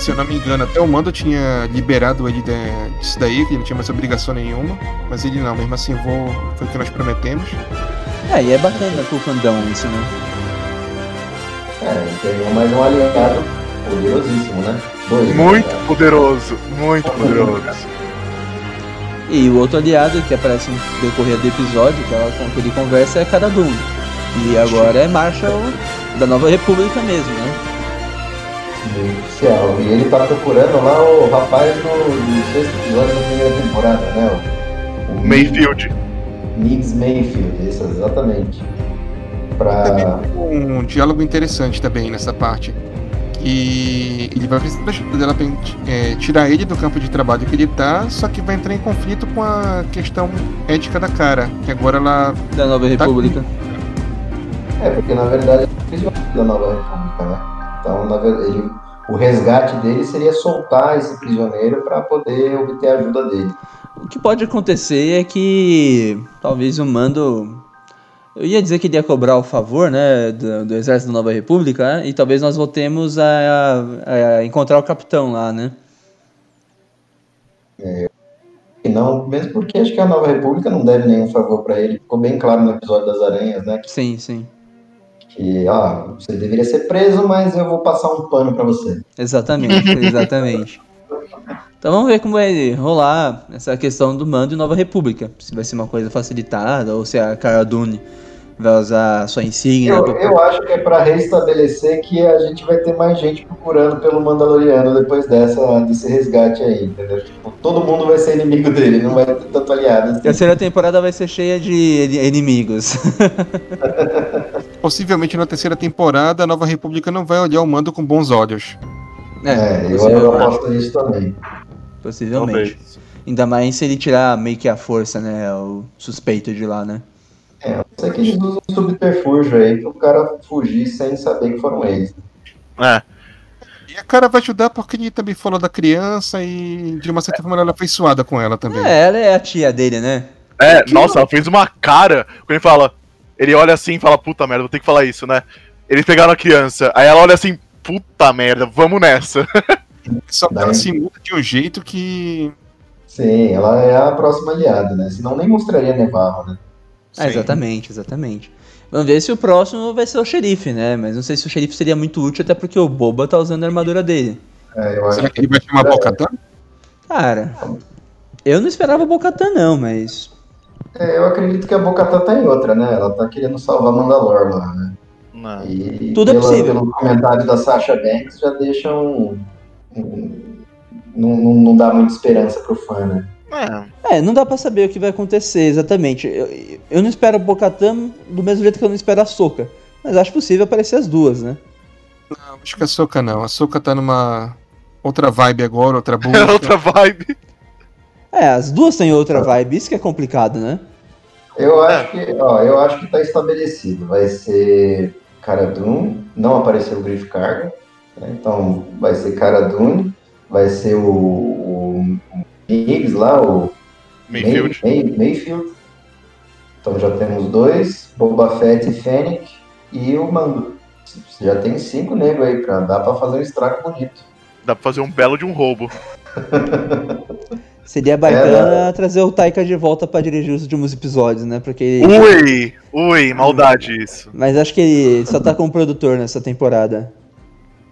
S4: Se eu não me engano, até o Mando tinha liberado ele de- disso daí, que ele não tinha mais obrigação nenhuma. Mas ele não, mesmo assim vou. Foi o que nós prometemos.
S2: É, e é bacana pro fandom isso, né?
S3: É, ele pegou mais um aliado poderosíssimo, né? Dois, né?
S5: Muito poderoso, muito poderoso.
S2: E o outro aliado que aparece no decorrer do episódio, que, ela, com que ele conversa, é Cara Dune. E agora é Marshall da Nova República mesmo, né?
S3: Oficial. E ele tá procurando lá o rapaz do, do sexto episódio da primeira temporada, né? O, o
S5: Mayfield.
S3: Niggs Mayfield, isso, exatamente.
S4: Também
S3: Pra.
S4: um diálogo interessante também nessa parte. Que ele vai precisar da ajuda dela pra é, tirar ele do campo de trabalho que ele tá, só que vai entrar em conflito com a questão ética da cara, que agora ela
S2: Da Nova República.
S3: É, porque na verdade é da Nova República, né? Então, ele- o resgate dele seria soltar esse prisioneiro para poder obter a ajuda dele.
S2: O que pode acontecer é que talvez o Mando. Eu ia dizer que ele ia cobrar o favor, né, do, do Exército da Nova República, né, e talvez nós voltemos a, a- a encontrar o capitão lá, né?
S3: E não, mesmo porque acho que a Nova República não deve nenhum favor para ele. Ficou bem claro no episódio das aranhas, né?
S2: Sim, sim.
S3: Que, ah, você deveria ser preso, mas eu vou passar um pano para você.
S2: Exatamente, exatamente. Então vamos ver como vai rolar essa questão do mando e Nova República. Se vai ser uma coisa facilitada ou se a Cara Dune vai usar sua insígnia.
S3: Eu, eu acho que é para restabelecer que a gente vai ter mais gente procurando pelo Mandaloriano depois dessa, desse resgate aí, entendeu? Tipo, todo mundo vai ser inimigo dele, não vai ter tanto aliado.
S2: A
S3: assim.
S2: terceira temporada vai ser cheia de ini- inimigos.
S4: possivelmente na terceira temporada a Nova República não vai olhar o mando com bons olhos.
S3: É, eu, eu aposto nisso também.
S2: possivelmente.
S5: Talvez.
S2: Ainda mais se ele tirar meio que a força, né? O suspeito de lá, né?
S3: É, eu sei que eles usam um subterfúgio aí pro cara fugir sem saber que foram eles.
S5: É.
S4: E a cara vai ajudar porque ele também falou da criança e de uma certa forma ela foi suada com ela também.
S2: É, ela é a tia dele, né?
S5: É, nossa, ela fez uma cara quando ele fala. Ele olha assim e fala, puta merda, vou ter que falar isso, né? Eles pegaram a criança, aí ela olha assim, puta merda, vamos nessa.
S4: Só que ela se muda de um jeito que.
S3: Sim, ela é a próxima aliada, né? Senão nem mostraria Nevarro, né?
S2: Ah, exatamente, exatamente. Vamos ver se o próximo vai ser o xerife, né? Mas não sei se o xerife seria muito útil, até porque o Boba tá usando a armadura dele.
S3: É, eu acho
S4: Será que ele vai chamar
S3: É.
S4: Bocatã?
S2: Cara, eu não esperava o Bocatan, não, mas.
S3: É, eu acredito que a Bocatã tá em outra, né? Ela tá querendo salvar Mandalor lá, né?
S5: Não.
S3: E
S2: Tudo é
S3: pela-
S2: possível.
S3: pelo comentário da Sasha Banks já deixa um. um- não, não, não dá muita esperança pro fã, né?
S5: É.
S2: É, não dá pra saber o que vai acontecer exatamente. Eu, eu não espero o Bocatan do mesmo jeito que eu não espero a Soca. Mas acho possível aparecer as duas, né?
S4: Não, acho que a Soca não. A Soca tá numa outra vibe agora, outra
S5: É
S4: busca.
S5: outra vibe.
S2: É, as duas têm outra vibe, isso que é complicado, né?
S3: Eu acho que, ó, eu acho que tá estabelecido. Vai ser Cara Dune, não apareceu o Griff Carga, né? então vai ser Cara Dune, vai ser o, o, o Higgs lá, o
S5: Mayfield.
S3: May- May- Mayfield. Então já temos dois, Boba Fett e Fennec e o Mando. Já tem cinco negros aí, pra, dá pra fazer um estrago bonito.
S5: Dá pra fazer um belo de um roubo.
S2: Seria bacana trazer o Taika de volta pra dirigir os últimos episódios, né? Porque ele...
S5: Ui! Ui, maldade isso.
S2: Mas acho que ele só tá como produtor nessa temporada.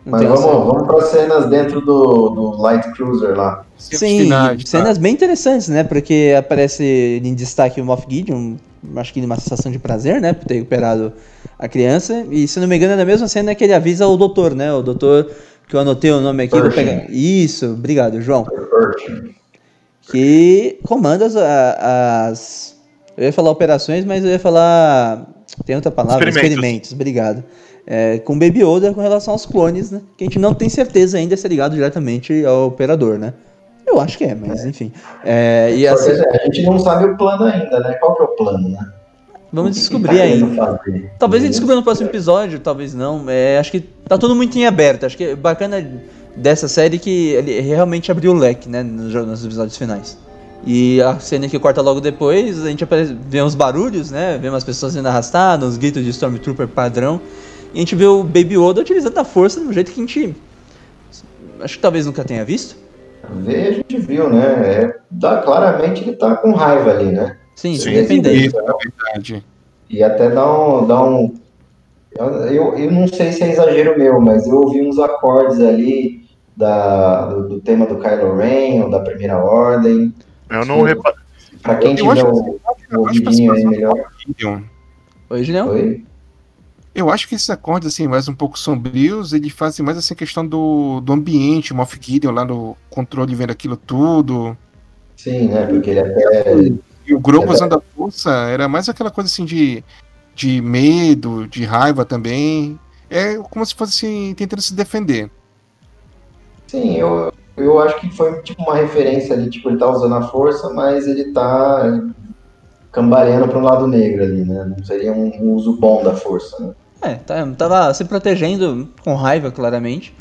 S2: Não
S3: Mas vamos, vamos para cenas dentro do, do Light Cruiser lá.
S2: Sim,
S4: tá?
S2: cenas bem interessantes, né? Porque aparece em destaque o Moff Gideon, acho que numa sensação de prazer, né? Por ter recuperado a criança. E se não me engano, é na mesma cena que ele avisa o doutor, né? O doutor, que eu anotei o nome aqui, vou
S3: Pershing.
S2: pegar. Isso, obrigado, João.
S3: Urchin.
S2: Que comanda as, as. Eu ia falar operações, mas eu ia falar. Tem outra palavra?
S5: Experimentos.
S2: Experimentos, obrigado. É, com Baby Yoda com relação aos clones, né? Que a gente não tem certeza ainda se é ligado diretamente ao operador, né? Eu acho que é, mas enfim. É, e assim,
S3: é, a gente não sabe o plano ainda, né? Qual que é o plano, né?
S2: vamos descobrir
S3: tá
S2: ainda.
S3: fazer?
S2: Talvez a gente descubra no próximo episódio, talvez não. É, acho que tá tudo muito em aberto. Acho que é bacana dessa série que ele realmente abriu o leque, né? Nos, nos episódios finais. E a cena que corta logo depois, a gente vê uns barulhos, né? Vê umas pessoas sendo arrastadas, uns gritos de Stormtrooper padrão. E a gente vê o Baby Yoda utilizando a força de um jeito que a gente. Acho que talvez nunca tenha visto.
S3: Ver, a gente viu, né? É, dá, claramente ele tá com raiva ali, né?
S2: Sim,
S5: Sim.
S2: independente.
S4: Isso, é verdade.
S3: E até dá um. Dá um eu, eu não sei se é exagero meu, mas eu ouvi uns acordes ali da, do, do tema do Kylo Ren ou da Primeira Ordem.
S5: Eu não
S3: Sim.
S5: reparei.
S3: Pra quem
S4: Eu
S3: tiver o, o ouvidinho aí melhor.
S2: Oi, Julião?
S3: Oi?
S4: Eu acho que esses acordes, assim, mais um pouco sombrios, eles fazem mais assim questão do, do ambiente, o Moff Gideon lá no controle vendo aquilo tudo.
S3: Sim, né? Porque ele até.
S4: E o Grogu
S3: É
S4: usando a força era mais aquela coisa assim de, de medo, de raiva também. É como se fosse assim, tentando se defender.
S3: Sim, eu, eu acho que foi tipo uma referência ali, tipo, ele tá usando a força, mas ele tá cambaleando para um lado negro ali, né? Não seria um, um uso bom da força, né?
S2: É, tá- tava se protegendo com raiva, claramente.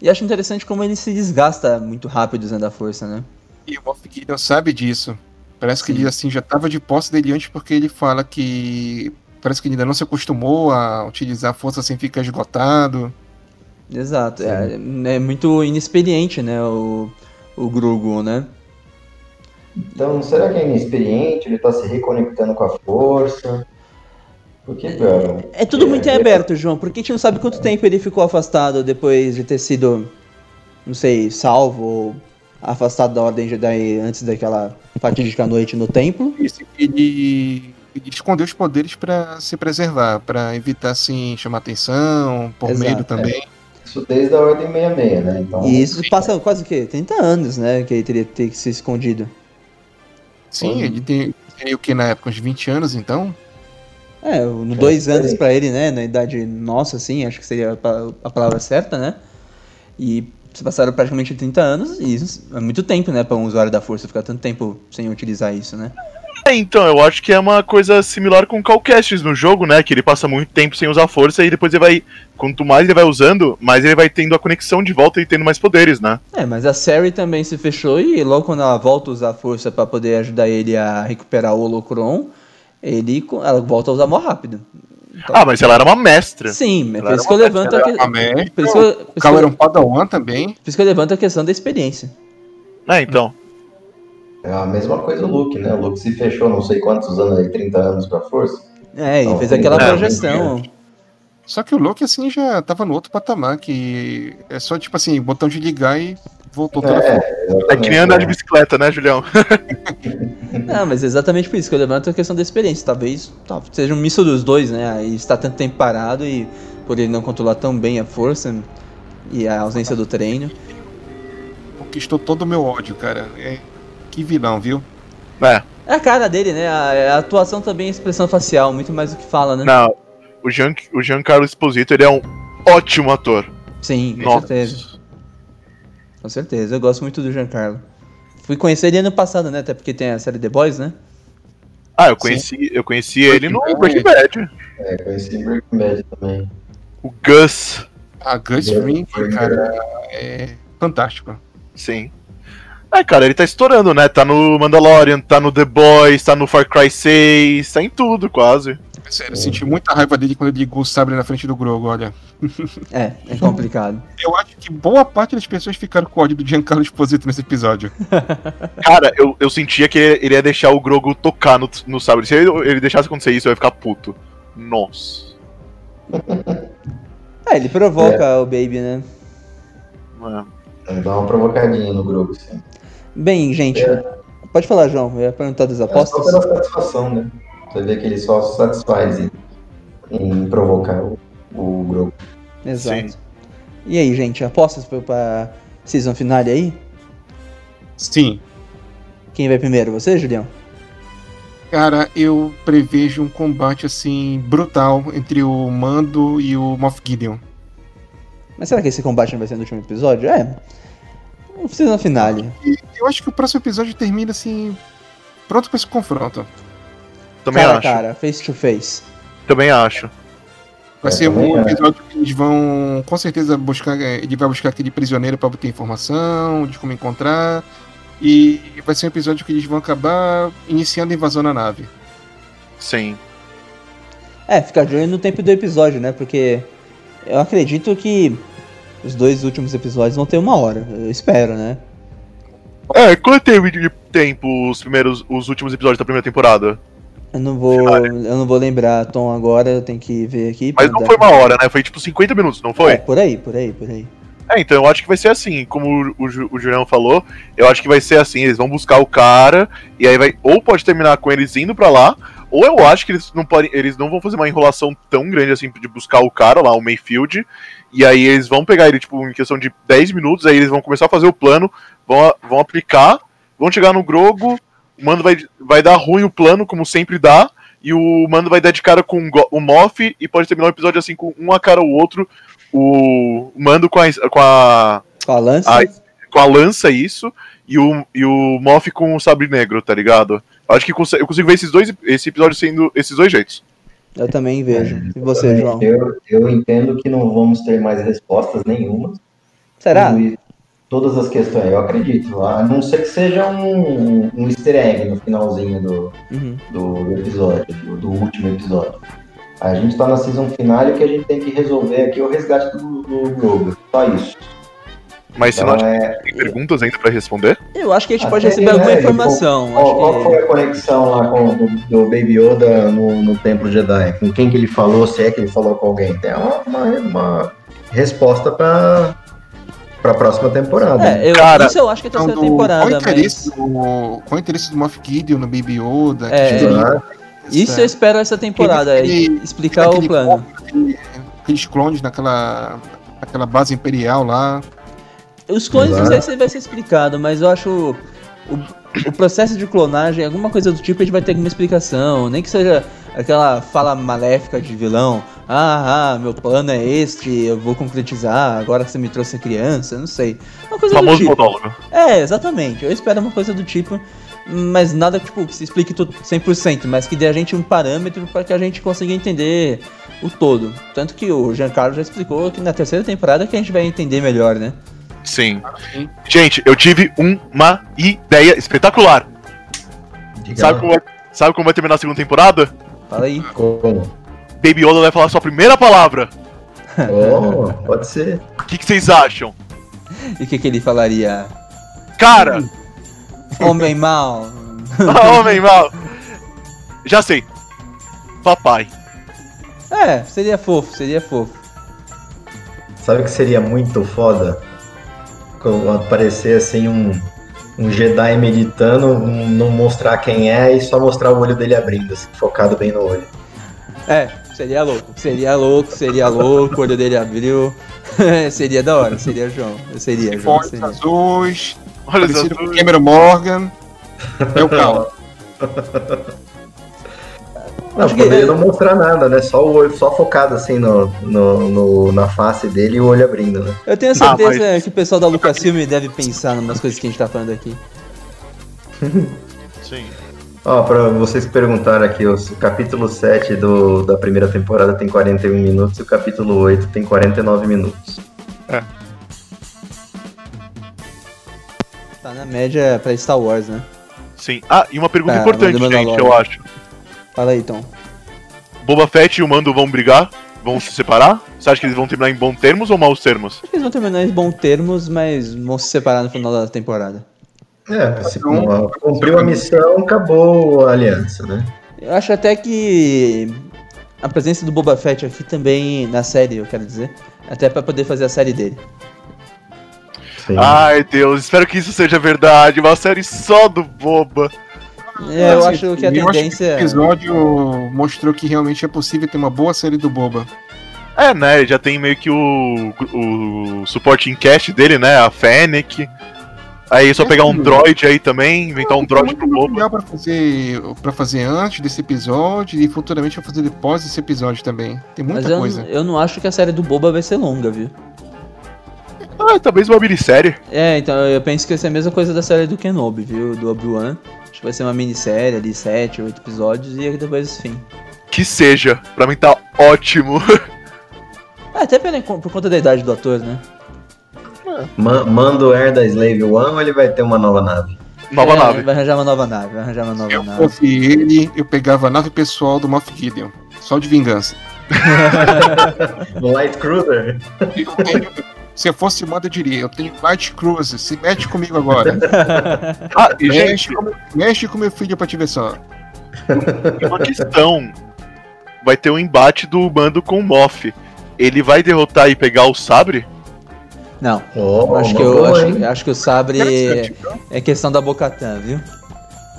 S2: E acho interessante como ele se desgasta muito rápido usando a força, né?
S4: E o Moff Gideon sabe disso. Parece que
S2: Sim.
S4: ele assim já estava de posse dele antes porque ele fala que parece que ele ainda não se acostumou a utilizar a força sem ficar esgotado.
S2: Exato. É, é muito inexperiente, né? O, o Grogu, né?
S3: Então, será que é inexperiente? Ele tá se reconectando com a força? Porque, cara,
S2: É tudo muito em
S3: É,
S2: aberto, João, porque a gente não sabe quanto tempo ele ficou afastado depois de ter sido, não sei, salvo ou afastado da Ordem Jedi antes daquela fatídica noite no templo.
S4: Isso, ele, ele escondeu os poderes para se preservar, para evitar assim chamar atenção, por
S2: Exato,
S4: medo também.
S3: Isso desde a Ordem 66, né? Então,
S2: E isso passa quase o quê? 30 anos, né? Que ele teria que ter se escondido.
S4: Sim, ele tem, tem o que na época uns 20 anos, então.
S2: É,
S3: É,
S2: dois anos pra ele, né? Na idade nossa, assim, acho que seria a palavra certa, né? E se passaram praticamente 30 anos, e isso é muito tempo, né? Pra um usuário da força ficar tanto tempo sem utilizar isso, né?
S5: É, então, eu acho que é uma coisa similar com o Calcastes no jogo, né? Que ele passa muito tempo sem usar força e depois ele vai. Quanto mais ele vai usando, mais ele vai tendo a conexão de volta e tendo mais poderes, né?
S2: É, mas a Sari também se fechou e logo quando ela volta a usar força pra poder ajudar ele a recuperar o Holocron, ele, ela volta a usar mó rápido. Então-
S5: Ah, mas ela era uma mestra.
S2: Sim, é por
S5: Ela
S2: isso que eu levanto a, que...
S4: A mestra,
S2: por isso que eu- por
S4: o
S2: isso que
S4: Cal
S2: eu-
S4: era um padawan também.
S2: por isso que eu levanto a questão da experiência.
S5: É, então.
S3: É a mesma coisa o Luke, né? O Luke se fechou não sei quantos anos aí, 30 anos com a força.
S2: É, e
S3: Não,
S2: fez aquela
S5: é,
S2: projeção.
S4: Só que o Loki, assim, já tava no outro patamar, que é só, tipo assim, botão de ligar e voltou toda força.
S5: É que nem andar de bicicleta, né, Julião?
S2: Não, mas é exatamente por isso que eu levanto a questão da experiência. Talvez tá, seja um misto dos dois, né? Aí está tanto tempo parado e por ele não controlar tão bem a força e a ausência do treino.
S4: Conquistou todo o meu ódio, cara. É... Que vilão, viu?
S5: É.
S2: É a cara dele, né? A, a atuação também é expressão facial, muito mais do que fala, né?
S5: Não, o, Jean, o Giancarlo Esposito, ele é um ótimo ator.
S2: Sim, com
S5: Nossa.
S2: certeza. Com certeza. Eu gosto muito do Giancarlo. Fui conhecer ele ano passado, né? Até porque tem a série The Boys, né?
S5: Ah, eu conheci, eu conheci ele no Breaking Bad.
S3: É, conheci Breaking Bad também.
S5: O Gus,
S4: A Gus
S3: É,
S4: Fring, cara, é fantástico.
S5: sim. É, cara, ele tá estourando, né? Tá no Mandalorian, tá no The Boys, tá no Far Cry 6, tá em tudo quase.
S4: Sério, eu senti muita raiva dele quando ele ligou o sabre na frente do Grogu, olha.
S2: É, é complicado.
S4: Eu acho que boa parte das pessoas ficaram com ódio do Giancarlo Esposito nesse episódio.
S5: Cara, eu, eu sentia que ele ia deixar o Grogu tocar no, no sabre. Se ele, ele deixasse acontecer isso, eu ia ficar puto. Nossa.
S2: Ah, ele provoca o Baby, né?
S5: É.
S3: Dá uma provocadinha no grupo, sim.
S2: Bem, gente, pode falar, João. Eu ia perguntar das
S3: É
S2: apostas.
S3: só pela satisfação, né? Você vê que ele só se satisfaz em, em provocar o, o grupo.
S2: Exato.
S5: Sim.
S2: E aí, gente, apostas pra, pra season finale aí?
S4: Sim.
S2: Quem vai primeiro? Você, Julião?
S4: Cara, eu prevejo um combate assim brutal entre o Mando e o Moff Gideon.
S2: Mas será que esse combate não vai ser no último episódio? É. Não precisa na finale.
S4: E eu acho que o próximo episódio termina assim. Pronto pra esse confronto.
S5: Também
S2: cara
S5: acho.
S2: cara, face to face.
S5: Também acho.
S4: Vai
S3: É,
S4: ser um episódio que eles vão, com certeza, buscar. eh, Ele vai buscar aquele prisioneiro pra obter informação, de como encontrar. E vai ser um episódio que eles vão acabar iniciando a invasão na nave.
S5: Sim.
S2: É, ficar de olho no tempo do episódio, né? Porque eu acredito que os dois últimos episódios vão ter uma hora. Eu espero, né?
S5: É, quanto tempo de tempo os primeiros, os últimos episódios da primeira temporada?
S2: Eu não vou, eu não vou lembrar, Tom, agora. Eu tenho que ver aqui.
S5: Mas não
S2: dar-
S5: foi uma hora, né? Foi tipo 50 minutos, não
S2: É,
S5: foi?
S2: por aí, por aí, por aí.
S5: É, então eu acho que vai ser assim, como o, o, o Julião falou, eu acho que vai ser assim, eles vão buscar o cara, e aí vai, ou pode terminar com eles indo pra lá, ou eu acho que eles não podem, eles não vão fazer uma enrolação tão grande assim de buscar o cara lá, o Mayfield, e aí eles vão pegar ele, tipo, em questão de 10 minutos, aí eles vão começar a fazer o plano, vão, a- vão aplicar, vão chegar no Grogo, o Mando vai, vai dar ruim o plano, como sempre dá, e o Mando vai dar de cara com o o Moff, e pode terminar o episódio assim, com um a cara ou outro, o Mando com a, com a
S2: Com a lança,
S5: Ai. com a lança isso e o, e o Moff com o sabre negro, tá ligado? Acho que eu consigo ver esses dois esse episódio sendo esses dois jeitos.
S2: eu também vejo.
S3: É,
S2: E você, João?
S3: Eu, eu entendo que não vamos ter mais respostas nenhuma.
S2: Será?
S3: Todas as questões, eu acredito. A não ser que seja um, um easter egg no finalzinho do,
S2: Uhum.
S3: do episódio, do, do último episódio. A gente tá na season final e o que a gente tem que resolver aqui é o resgate do, do Grogu. Só isso.
S5: Mas
S3: Então,
S5: não acha
S3: é,
S5: que tem perguntas ainda pra responder?
S2: Eu acho que a gente
S3: Ah,
S2: pode receber alguma
S3: né?
S2: informação.
S3: qual, qual
S2: Acho
S3: foi a conexão lá com, do, do Baby Yoda no, no Templo Jedi? Com quem que ele falou, se é que ele falou com alguém? Tem uma, uma, uma resposta pra, pra próxima temporada.
S2: que... É, eu,
S5: Cara,
S2: isso eu acho que é a
S4: Então,
S2: terceira
S4: do, qual, o
S2: temporada,
S4: interesse
S2: mas...
S4: do, qual o interesse do Moff Gideon no Baby Yoda?
S2: É,
S4: que
S3: Ah,
S2: Isso eu espero essa temporada,
S4: Aquele-
S2: explicar o plano.
S4: aquele- Aqueles clones naquela, naquela base imperial lá.
S2: Os clones não sei se vai ser explicado, mas eu acho o, o processo de clonagem, alguma coisa do tipo, a gente vai ter alguma explicação. Nem que seja aquela fala maléfica de vilão. Ah, ah, meu plano é este, eu vou concretizar, agora você me trouxe a criança, não sei. Uma coisa do
S5: Famoso
S2: tipo.
S5: monólogo.
S2: É, exatamente. Eu espero uma coisa do tipo, mas nada tipo, que se explique tudo 100%, mas que dê a gente um parâmetro para que a gente consiga entender o todo. Tanto que o Giancarlo já explicou que na terceira temporada que a gente vai entender melhor, né?
S5: Sim.
S4: Sim.
S5: Gente, eu tive uma ideia espetacular.
S3: diga
S5: Sabe como, vai, sabe como vai terminar a segunda temporada?
S2: Fala aí.
S3: Como?
S5: Baby Yoda vai falar sua primeira palavra.
S3: Oh, pode ser.
S5: O que, que vocês acham?
S2: E o que, que ele falaria?
S5: Cara,
S2: Homem mal.
S5: homem mal. Já sei. Papai.
S2: É, seria fofo, seria fofo.
S3: Sabe o que seria muito foda? Aparecer assim um, um Jedi meditando, um- não mostrar quem é e só mostrar o olho dele abrindo, assim, focado bem no olho.
S2: É, seria louco, seria louco, seria louco, o olho dele abriu. seria da hora, seria João. Seria, João.
S4: Fontes
S2: Seria.
S4: azuis,
S5: só.
S4: com Cameron Morgan. É o caos.
S3: Não,
S2: Acho que-
S3: poderia não mostrar nada, né? Só o olho, só focado assim no, no, no- na face dele e o olho abrindo, né?
S2: Eu tenho
S5: Ah,
S2: certeza
S5: mas-
S2: que o pessoal da Lucasfilm deve pensar em umas coisas que a gente tá falando aqui.
S5: Sim.
S3: Ó, pra vocês que perguntaram aqui, o capítulo 7 do, da primeira temporada tem 41 minutos e o capítulo 8 tem 49 minutos.
S2: Tá na média pra Star Wars, né?
S5: Sim. Ah, e uma pergunta
S2: Tá,
S5: importante, gente, eu acho.
S2: Fala aí, Tom.
S5: Boba Fett e o Mando vão brigar? vão se separar? Você acha que eles vão terminar em bons termos ou maus termos?
S2: Acho que eles vão terminar em bons termos, mas vão se separar no final da temporada.
S3: É, se cumpriu a missão, acabou a aliança, né?
S2: Eu acho até que a presença do Boba Fett aqui também na série, eu quero dizer, até pra poder fazer a série dele.
S3: Sim.
S5: Ai, Deus, espero que isso seja verdade. Uma série só do Boba.
S2: É, eu
S4: Assim,
S2: acho que a
S4: eu acho
S2: tendência
S4: o episódio mostrou que realmente é possível ter uma boa série do Boba.
S5: É, né? Já tem meio que o, o supporting cast dele, né? A Fennec. Aí é só
S4: É,
S5: pegar um
S4: sim.
S5: droid aí também, inventar um droid pro Boba.
S4: pra fazer, pra fazer antes desse episódio e futuramente pra fazer depois desse episódio também. Tem muita
S2: Mas eu,
S4: coisa.
S2: eu não acho que a série do Boba vai ser longa, viu?
S5: Ah, talvez uma minissérie.
S2: É, então eu penso que vai ser a mesma coisa da série do Kenobi, viu? Do Obi-Wan. Acho que vai ser uma minissérie ali, sete, oito episódios e aí depois fim.
S5: Que seja. Pra mim tá ótimo.
S2: Ah, até pela, por conta da idade do ator, né?
S3: Ma- Manda o Air da Slave One ou ele vai ter uma nova nave?
S5: Nova
S2: É,
S5: nave.
S2: Vai arranjar uma nova nave, vai arranjar uma nova
S4: Se eu
S2: nave.
S4: fosse ele, eu pegava a nave pessoal do Moff Gideon. Só de vingança.
S3: O Light Cruiser?
S4: Eu tenho- se eu fosse manda, eu diria, eu tenho Light Cruiser, se mete comigo agora.
S5: Ah, e
S4: mexe,
S5: gente,
S4: com, mexe com meu filho pra te ver só.
S5: uma questão. Vai ter um embate do bando com o Moff. Ele vai derrotar e pegar o sabre?
S2: Não,
S3: Oh,
S2: acho, que eu,
S3: boa,
S2: acho, acho que o sabre
S4: viu?
S2: é questão da Bocatã, viu?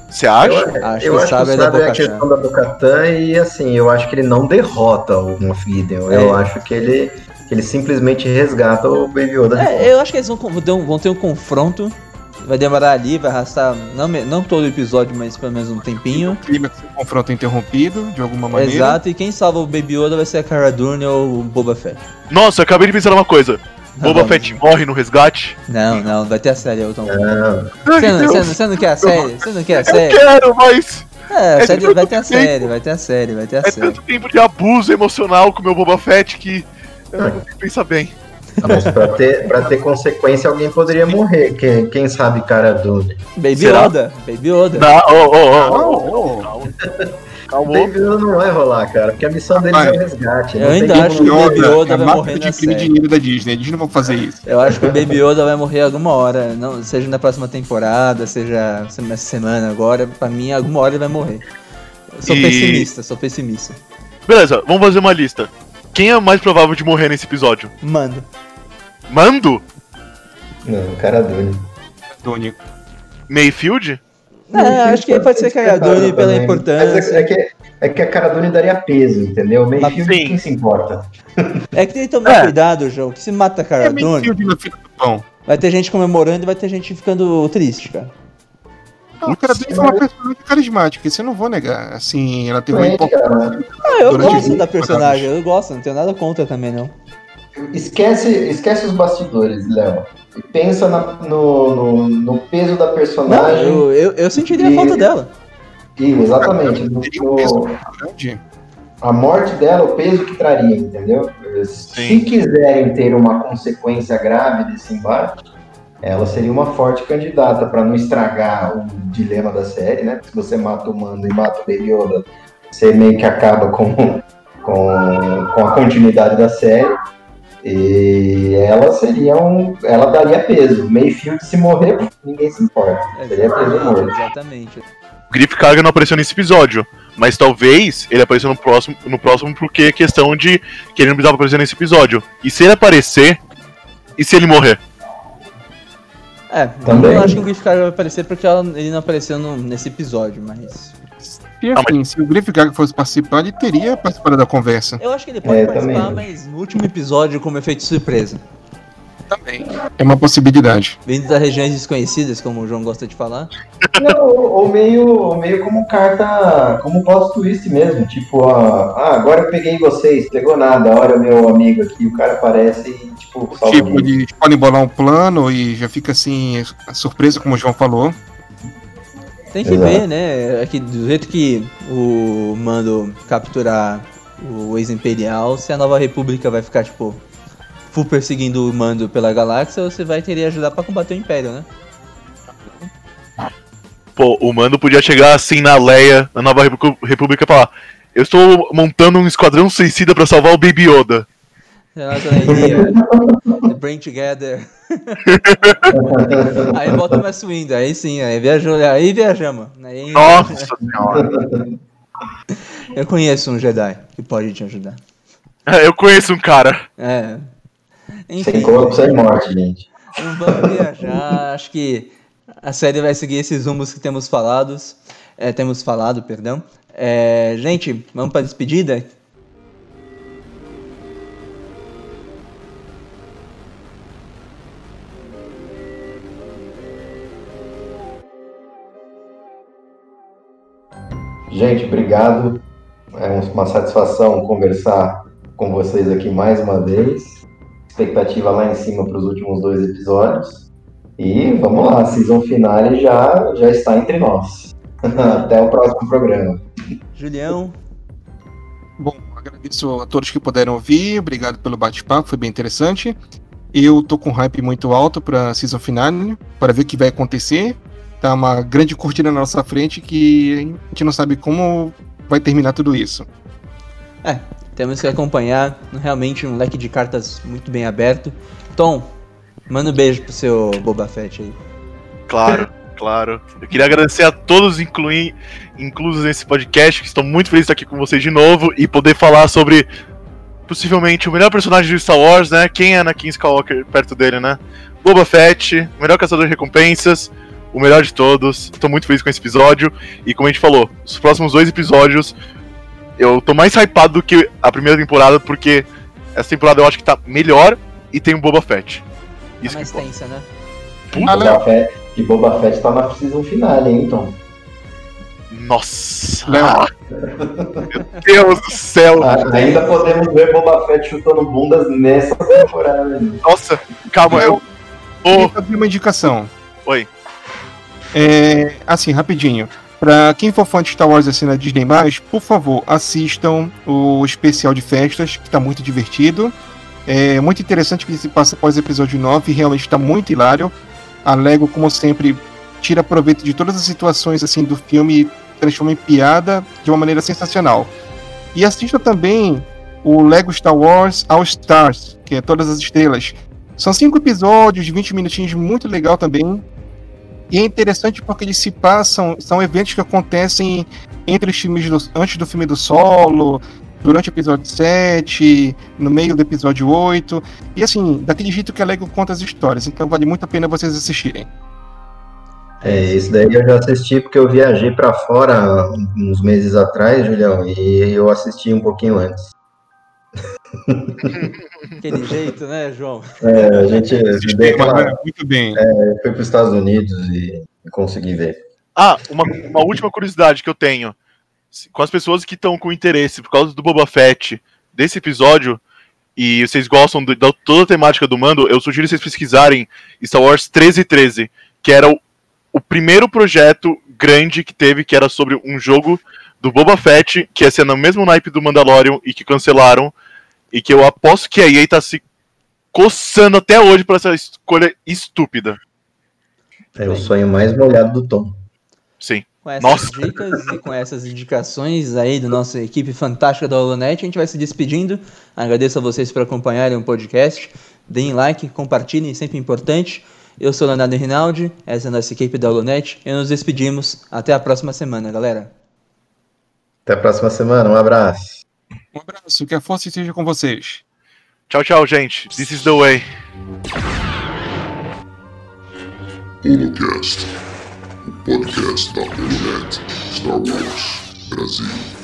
S5: Você acha?
S3: Eu,
S2: Acho
S3: eu
S2: que o
S3: acho que o
S2: sabre é da
S3: é a questão da Bocatã e assim, eu acho que ele não derrota o Moff Gideon. Eu
S2: É.
S3: acho que ele, ele simplesmente resgata o Baby Yoda.
S2: É, eu acho que eles vão, vão ter um- confronto. Vai demorar ali, vai arrastar, não, não todo o episódio, mas pelo menos um tempinho.
S4: O clima que o confronto é interrompido, de alguma maneira.
S2: Exato, e quem salva o Baby Yoda vai ser a Cara Dune ou o Boba Fett.
S5: Nossa, eu acabei de pensar numa coisa. Boba
S2: Não,
S5: Fett morre no resgate?
S2: Não, não, vai ter a série, Elton.
S5: Ai,
S2: Você não,
S5: Deus,
S2: você não- você não quer a série? Você não quer a
S5: eu
S2: série?
S5: quero, mas
S2: É,
S5: É
S2: série vai ter a série, vai ter a série, vai ter a
S5: é
S2: série.
S5: tanto tempo de abuso emocional com o meu Boba Fett que eu não pensar bem.
S3: mas pra ter, pra ter consequência, alguém poderia morrer. Quem, quem sabe Cara Dune?
S2: Baby
S5: Será?
S2: Yoda, Baby Yoda.
S5: Não,
S4: Oh,
S5: ô,
S4: oh.
S5: calma.
S3: Baby Yoda não vai rolar, cara, porque a missão deles é o resgate.
S2: Eu ainda acho que o Baby Yoda
S4: é
S2: vai morrer
S4: de
S2: série.
S4: dinheiro da Disney. Eles não vão fazer isso.
S2: Eu acho que o Baby Yoda vai morrer alguma hora, não, seja na próxima temporada, seja essa semana agora, pra mim alguma hora ele vai morrer. Eu sou
S5: E-
S2: pessimista, sou pessimista.
S5: Beleza, vamos fazer uma lista. Quem é mais provável de morrer nesse episódio?
S2: Mando.
S5: Mando?
S3: Não, Cara Dune.
S4: Tony.
S5: Mayfield?
S2: É, acho que pode ser Cara Dune pela
S3: Também.
S2: importância.
S3: Mas é, é que, é que a Cara Dune daria peso, entendeu?
S5: Sim.
S3: quem se importa?
S2: É que tem que tomar
S5: É.
S2: cuidado, João, que se mata
S4: É
S2: Cara
S4: meio
S2: Dune,
S4: fio de na fila do pão.
S2: vai ter gente comemorando e vai ter gente ficando triste, cara.
S4: O cara dele foi uma personagem carismática, isso eu não vou negar. Assim, ela teve uma
S3: Doente,
S4: importância.
S2: Ah, eu gosto da personagem, eu gosto, não tenho nada contra também, não.
S3: Esquece, esquece os bastidores, Léo. E pensa na- no, no, no peso da
S2: Não,
S3: personagem.
S2: eu, eu, eu sentiria
S3: E-
S2: falta dela.
S3: E, exatamente. No, no- a morte dela, o peso que traria, entendeu? Se
S5: Sim.
S3: quiserem ter uma consequência grave desse embate, ela seria uma forte candidata para não estragar o dilema da série, né? Se você mata o Mando e mata o Baby Yoda, você meio que acaba com, com, com a continuidade da série. E ela seria um. Ela daria peso. Mayfield, se morrer, ninguém se importa. Seria peso morto.
S2: Exatamente.
S5: O Griff Karga não apareceu nesse episódio. Mas talvez ele apareça no próximo, no próximo porque é questão de que ele não precisava aparecer nesse episódio. E se ele aparecer, e se ele morrer?
S2: É,
S3: Também.
S2: eu não acho que o Griff Carga vai aparecer porque ela- ele não apareceu no- nesse episódio, mas.
S4: E
S5: Ah,
S4: assim, se o Griff Gaga fosse participar, ele teria participado da conversa.
S2: Eu acho que ele pode
S3: É,
S2: participar,
S3: também.
S2: mas no último episódio como efeito surpresa.
S4: Também. É uma possibilidade.
S2: Vindo das regiões desconhecidas, como o João gosta de falar.
S3: Não, ou, ou meio, ou meio como carta, como plot twist mesmo. Tipo, ah, ah, agora eu peguei vocês, pegou nada, olha o meu amigo aqui, o cara aparece e, tipo, salva
S4: Tipo,
S3: ele.
S4: eles podem bolar um plano e já fica assim, surpresa, como o João falou.
S2: Tem que
S3: Exato.
S2: ver, né? É que do jeito que o Mando capturar o ex-imperial, se a nova república vai ficar, tipo, full perseguindo o Mando pela galáxia, você vai ter que ajudar pra combater o Império, né?
S5: Pô, o Mando podia chegar assim na Leia, na Nova República, e falar: Eu estou montando um esquadrão suicida pra salvar o Baby Yoda.
S2: Nossa. The Brain Together. aí bota uma swing, aí sim, aí viajou, aí viajamos. Aí...
S5: Nossa senhora.
S2: Eu conheço um Jedi que pode te ajudar.
S5: Eu conheço um cara.
S2: É. Enfim,
S3: Sem corpo, sem morte, gente.
S2: vamos viajar. Acho que a série vai seguir esses rumos que temos falados. É, temos falado, perdão. É, gente, vamos para despedida?
S3: Gente, obrigado. É uma satisfação conversar com vocês aqui mais uma vez. Expectativa lá em cima para os últimos dois episódios. E vamos lá, a season finale já, já está entre nós. Até o próximo programa.
S2: Julião,
S4: Bom, agradeço a todos que puderam ouvir, obrigado pelo bate-papo, foi bem interessante. Eu tô com hype muito alto pra season finale, para ver o que vai acontecer. Tá uma grande cortina na nossa frente que a gente não sabe como vai terminar tudo isso.
S2: É, temos que acompanhar. Realmente um leque de cartas muito bem aberto. Tom, manda um beijo pro seu Boba Fett aí.
S5: Claro, claro. Eu queria agradecer a todos, inclui, inclusos nesse podcast, que estou muito feliz de estar aqui com vocês de novo e poder falar sobre possivelmente o melhor personagem de Star Wars, né? Quem é Anakin Skywalker perto dele, né? Boba Fett, o melhor caçador de recompensas, o melhor de todos. Estou muito feliz com esse episódio e como a gente falou, os próximos dois episódios eu tô mais hypado do que a primeira temporada porque essa temporada eu acho que tá melhor e tem o Boba Fett.
S2: É
S5: Isso que
S2: mais tensa, né?
S5: Puta,
S4: Ah.
S3: Boba Fett, e Boba Fett tá na season finale, hein, Tom?
S5: Nossa! Ah, meu Deus do céu!
S3: A- Ainda podemos ver Boba Fett chutando bundas nessa temporada.
S5: Nossa, calma, eu.
S4: Queria
S5: Ô,
S4: fazer uma indicação.
S5: Oi.
S4: É, assim, rapidinho. Pra quem for fã de Star Wars assim na Disney+, por favor, assistam o especial de festas, que tá muito divertido. É muito interessante que se passa após o episódio 9, realmente está muito hilário. A Lego, como sempre, tira proveito de todas as situações assim do filme e transforma em piada de uma maneira sensacional. E assista também o Lego Star Wars All Stars, que é Todas as Estrelas. São cinco episódios de 20 minutinhos, muito legal também. E é interessante porque eles se passam, são eventos que acontecem entre os filmes do, antes do filme do solo, durante o episódio 7, no meio do episódio 8. E assim, daquele jeito que a Lego conta as histórias. Então vale muito a pena vocês assistirem.
S3: É, esse daí eu já assisti porque eu viajei pra fora uns meses atrás, Julião, e eu assisti um pouquinho antes.
S2: Aquele jeito, né, João?
S3: É, a gente deu aquela,
S4: Muito bem.
S3: foi para os Estados Unidos e consegui ver.
S5: Ah, uma, uma última curiosidade que eu tenho. Com as pessoas que estão com interesse por causa do Boba Fett desse episódio, e vocês gostam de, da toda a temática do mando, eu sugiro vocês pesquisarem Star Wars 1313, que era o, o primeiro projeto grande que teve, que era sobre um jogo do Boba Fett, que ia ser no mesmo naipe do Mandalorian e que cancelaram, e que eu aposto que a EA tá se coçando até hoje por essa escolha estúpida.
S3: É o sonho mais molhado do Tom.
S5: Sim.
S2: Com essas
S5: Nossa.
S2: dicas e com essas indicações aí da nossa equipe fantástica da Holonet, a gente vai se despedindo. Agradeço a vocês por acompanharem o podcast. Deem like, compartilhem, sempre importante. Eu sou o Leonardo Rinaldi, essa é a nossa equipe da Holonet e nos despedimos. Até a próxima semana, galera.
S3: Até a próxima semana, um abraço.
S4: Um abraço, que a força esteja com vocês.
S5: Tchau, tchau, gente. This is the way.
S1: Holocast, o podcast da Holonet Star Wars Brasil.